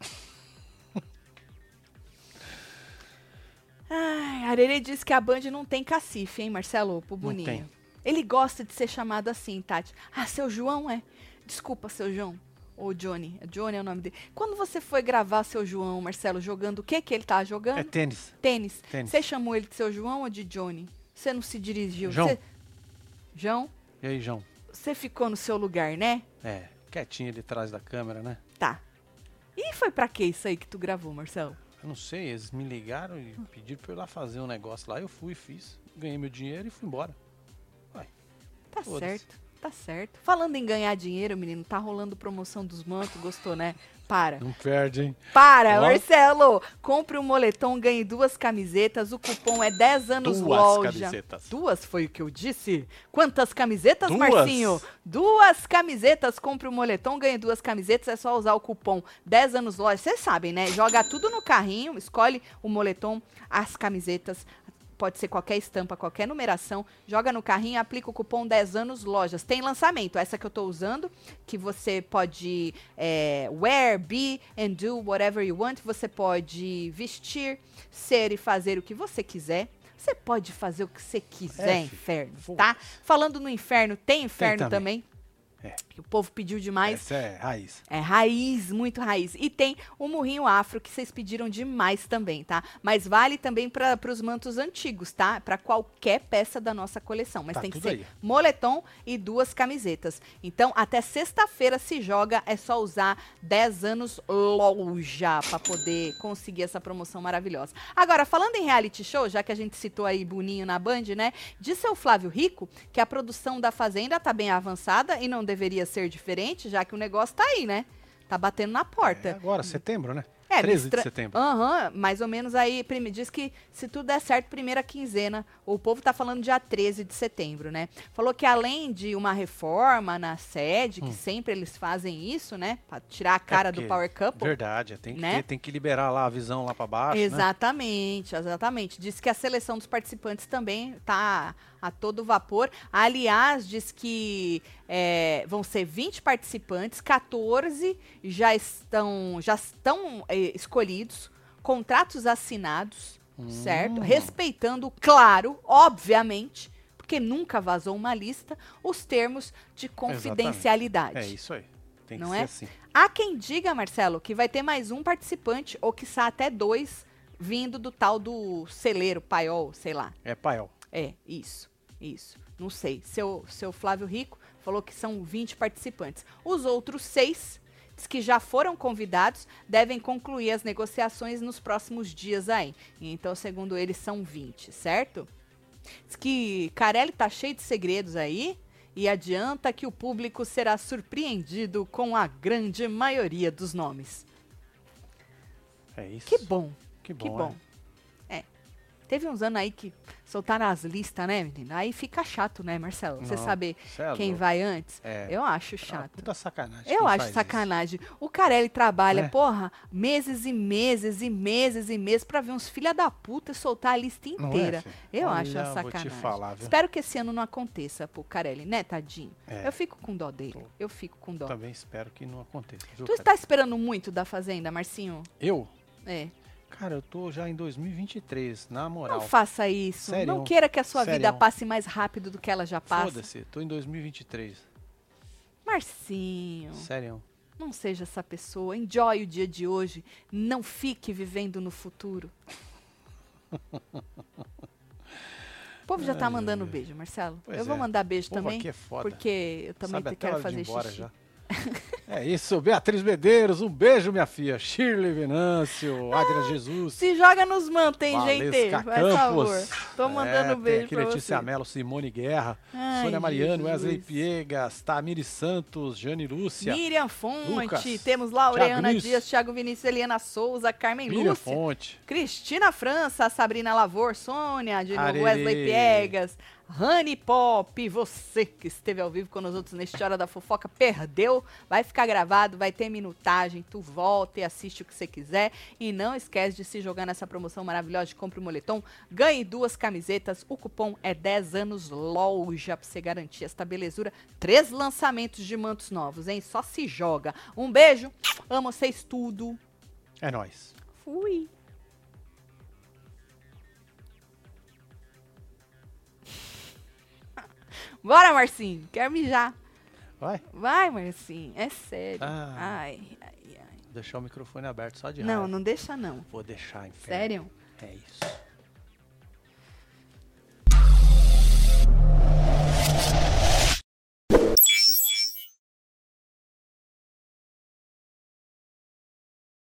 [SPEAKER 1] Ai, Arerê disse que a Band não tem cacife, hein, Marcelo, pro Boninho. Ele gosta de ser chamado assim, Tati. Ah, seu João é? Desculpa, seu João. Ou Johnny. Johnny é o nome dele. Quando você foi gravar seu João, Marcelo, jogando o que que ele tá jogando? É
[SPEAKER 2] tênis.
[SPEAKER 1] Tênis. Você chamou ele de seu João ou de Johnny? Você não se dirigiu?
[SPEAKER 2] João.
[SPEAKER 1] João?
[SPEAKER 2] E aí, João?
[SPEAKER 1] Você ficou no seu lugar, né?
[SPEAKER 2] É, quietinho ali atrás da câmera, né?
[SPEAKER 1] Tá. E foi para que isso aí que tu gravou, Marcelo?
[SPEAKER 2] Eu não sei, eles me ligaram e pediram pra eu ir lá fazer um negócio lá. Eu fui, fiz, ganhei meu dinheiro e fui embora. Vai.
[SPEAKER 1] Tá certo, tá certo. Falando em ganhar dinheiro, menino, tá rolando promoção dos mantos, gostou, né? Para.
[SPEAKER 2] Não perde, hein?
[SPEAKER 1] Para, Ó. Marcelo. Compre um moletom, ganhe duas camisetas. O cupom é 10 anos
[SPEAKER 2] duas
[SPEAKER 1] loja.
[SPEAKER 2] Camisetas.
[SPEAKER 1] Duas foi o que eu disse? Quantas camisetas,
[SPEAKER 2] duas.
[SPEAKER 1] Marcinho? Duas camisetas. Compre um moletom, ganhe duas camisetas. É só usar o cupom 10 anos loja. Vocês sabem, né? Joga tudo no carrinho, escolhe o moletom, as camisetas pode ser qualquer estampa, qualquer numeração, joga no carrinho aplica o cupom 10 anos lojas. Tem lançamento, essa que eu estou usando, que você pode é, wear, be and do whatever you want. Você pode vestir, ser e fazer o que você quiser. Você pode fazer o que você quiser, é, inferno, tá? Falando no inferno, tem inferno tem também. também. É. O povo pediu demais.
[SPEAKER 2] Essa é raiz.
[SPEAKER 1] É raiz, muito raiz. E tem o murrinho afro que vocês pediram demais também, tá? Mas vale também para os mantos antigos, tá? Para qualquer peça da nossa coleção. Mas
[SPEAKER 2] tá
[SPEAKER 1] tem que ser
[SPEAKER 2] aí.
[SPEAKER 1] moletom e duas camisetas. Então, até sexta-feira se joga, é só usar 10 anos loja para poder conseguir essa promoção maravilhosa. Agora, falando em reality show, já que a gente citou aí Boninho na Band, né? Disse o Flávio Rico que a produção da Fazenda tá bem avançada e não deveria ser diferente, já que o negócio tá aí, né? Tá batendo na porta. É
[SPEAKER 2] agora, setembro, né?
[SPEAKER 1] É,
[SPEAKER 2] 13 de setembro.
[SPEAKER 1] Aham, uhum, mais ou menos aí, prime, diz que se tudo der certo, primeira quinzena, o povo tá falando dia 13 de setembro, né? Falou que além de uma reforma na sede, que hum. sempre eles fazem isso, né? Pra tirar a é cara é do Power Couple.
[SPEAKER 2] Verdade, tem que, né? ter, tem que liberar lá a visão lá para baixo,
[SPEAKER 1] né? Exatamente, né? exatamente. Diz que a seleção dos participantes também tá a todo vapor. Aliás, diz que é, vão ser 20 participantes, 14 já estão, já estão é, escolhidos, contratos assinados, hum. certo? Respeitando, claro, obviamente, porque nunca vazou uma lista, os termos de confidencialidade.
[SPEAKER 2] Exatamente. É isso aí. Tem
[SPEAKER 1] não
[SPEAKER 2] que
[SPEAKER 1] é?
[SPEAKER 2] ser assim.
[SPEAKER 1] Há quem diga, Marcelo, que vai ter mais um participante, ou que até dois, vindo do tal do celeiro, paiol, sei lá.
[SPEAKER 2] É paiol.
[SPEAKER 1] É, isso, isso. Não sei. Seu, seu Flávio Rico falou que são 20 participantes. Os outros seis que já foram convidados devem concluir as negociações nos próximos dias aí. Então, segundo eles, são 20, certo? Diz que Carelli tá cheio de segredos aí e adianta que o público será surpreendido com a grande maioria dos nomes.
[SPEAKER 2] É isso.
[SPEAKER 1] Que bom.
[SPEAKER 2] Que bom.
[SPEAKER 1] Que bom. É. Teve uns anos aí que soltaram as listas, né, menina? Aí fica chato, né, Marcelo? Você saber é quem vai antes. É. Eu acho é chato.
[SPEAKER 2] puta sacanagem.
[SPEAKER 1] Eu acho sacanagem. Isso. O Carelli trabalha, é. porra, meses e meses e meses e meses pra ver uns filha da puta soltar a lista é, inteira. eu Olha, acho uma sacanagem.
[SPEAKER 2] Falar,
[SPEAKER 1] Espero que esse ano não aconteça pro Carelli, né, tadinho? Eu fico com dó dele. Tô. Eu fico com dó.
[SPEAKER 2] Também espero que não aconteça.
[SPEAKER 1] Viu, tu está esperando muito da Fazenda, Marcinho?
[SPEAKER 2] Eu?
[SPEAKER 1] É.
[SPEAKER 2] Cara, eu tô já em 2023, na moral.
[SPEAKER 1] Não faça isso. Sério? Não queira que a sua Sério? vida passe mais rápido do que ela já passa.
[SPEAKER 2] Foda-se, tô em 2023.
[SPEAKER 1] Marcinho.
[SPEAKER 2] Sério?
[SPEAKER 1] Não seja essa pessoa. Enjoy o dia de hoje. Não fique vivendo no futuro. o povo já tá mandando beijo, Marcelo. Pois eu vou é. mandar beijo também.
[SPEAKER 2] É foda.
[SPEAKER 1] Porque eu também
[SPEAKER 2] Sabe
[SPEAKER 1] quero fazer xixi.
[SPEAKER 2] É isso, Beatriz Medeiros, um beijo, minha filha. Shirley Venâncio, Adria Jesus.
[SPEAKER 1] Se joga nos mantém, gente.
[SPEAKER 2] Por favor.
[SPEAKER 1] Tô mandando
[SPEAKER 2] é,
[SPEAKER 1] um beijo
[SPEAKER 2] aqui
[SPEAKER 1] pra
[SPEAKER 2] Letícia
[SPEAKER 1] você.
[SPEAKER 2] Mello, Simone Guerra, Ai, Sônia Mariano, Jesus. Wesley Piegas, Tamiri Santos, Jane Lúcia.
[SPEAKER 1] Miriam Fonte, Lucas, temos Laureana Dias, Thiago Vinícius, Eliana Souza, Carmen
[SPEAKER 2] Miriam
[SPEAKER 1] Lúcia.
[SPEAKER 2] Fonte.
[SPEAKER 1] Cristina França, Sabrina Lavor, Sônia, de novo, Wesley Piegas. Honey Pop, você que esteve ao vivo com nós outros neste Hora da Fofoca, perdeu, vai ficar gravado, vai ter minutagem, tu volta e assiste o que você quiser. E não esquece de se jogar nessa promoção maravilhosa de compre o moletom, ganhe duas camisetas, o cupom é 10 anos loja pra você garantir esta belezura. Três lançamentos de mantos novos, hein? Só se joga. Um beijo, amo vocês tudo.
[SPEAKER 2] É nóis.
[SPEAKER 1] Fui. Bora, Marcinho. Quero mijar.
[SPEAKER 2] Vai?
[SPEAKER 1] Vai, Marcinho. É sério.
[SPEAKER 2] Ah,
[SPEAKER 1] ai, ai, ai.
[SPEAKER 2] Vou deixar o microfone aberto só de
[SPEAKER 1] Não,
[SPEAKER 2] raiva.
[SPEAKER 1] não deixa não.
[SPEAKER 2] Vou deixar, inferno.
[SPEAKER 1] Sério?
[SPEAKER 2] É isso.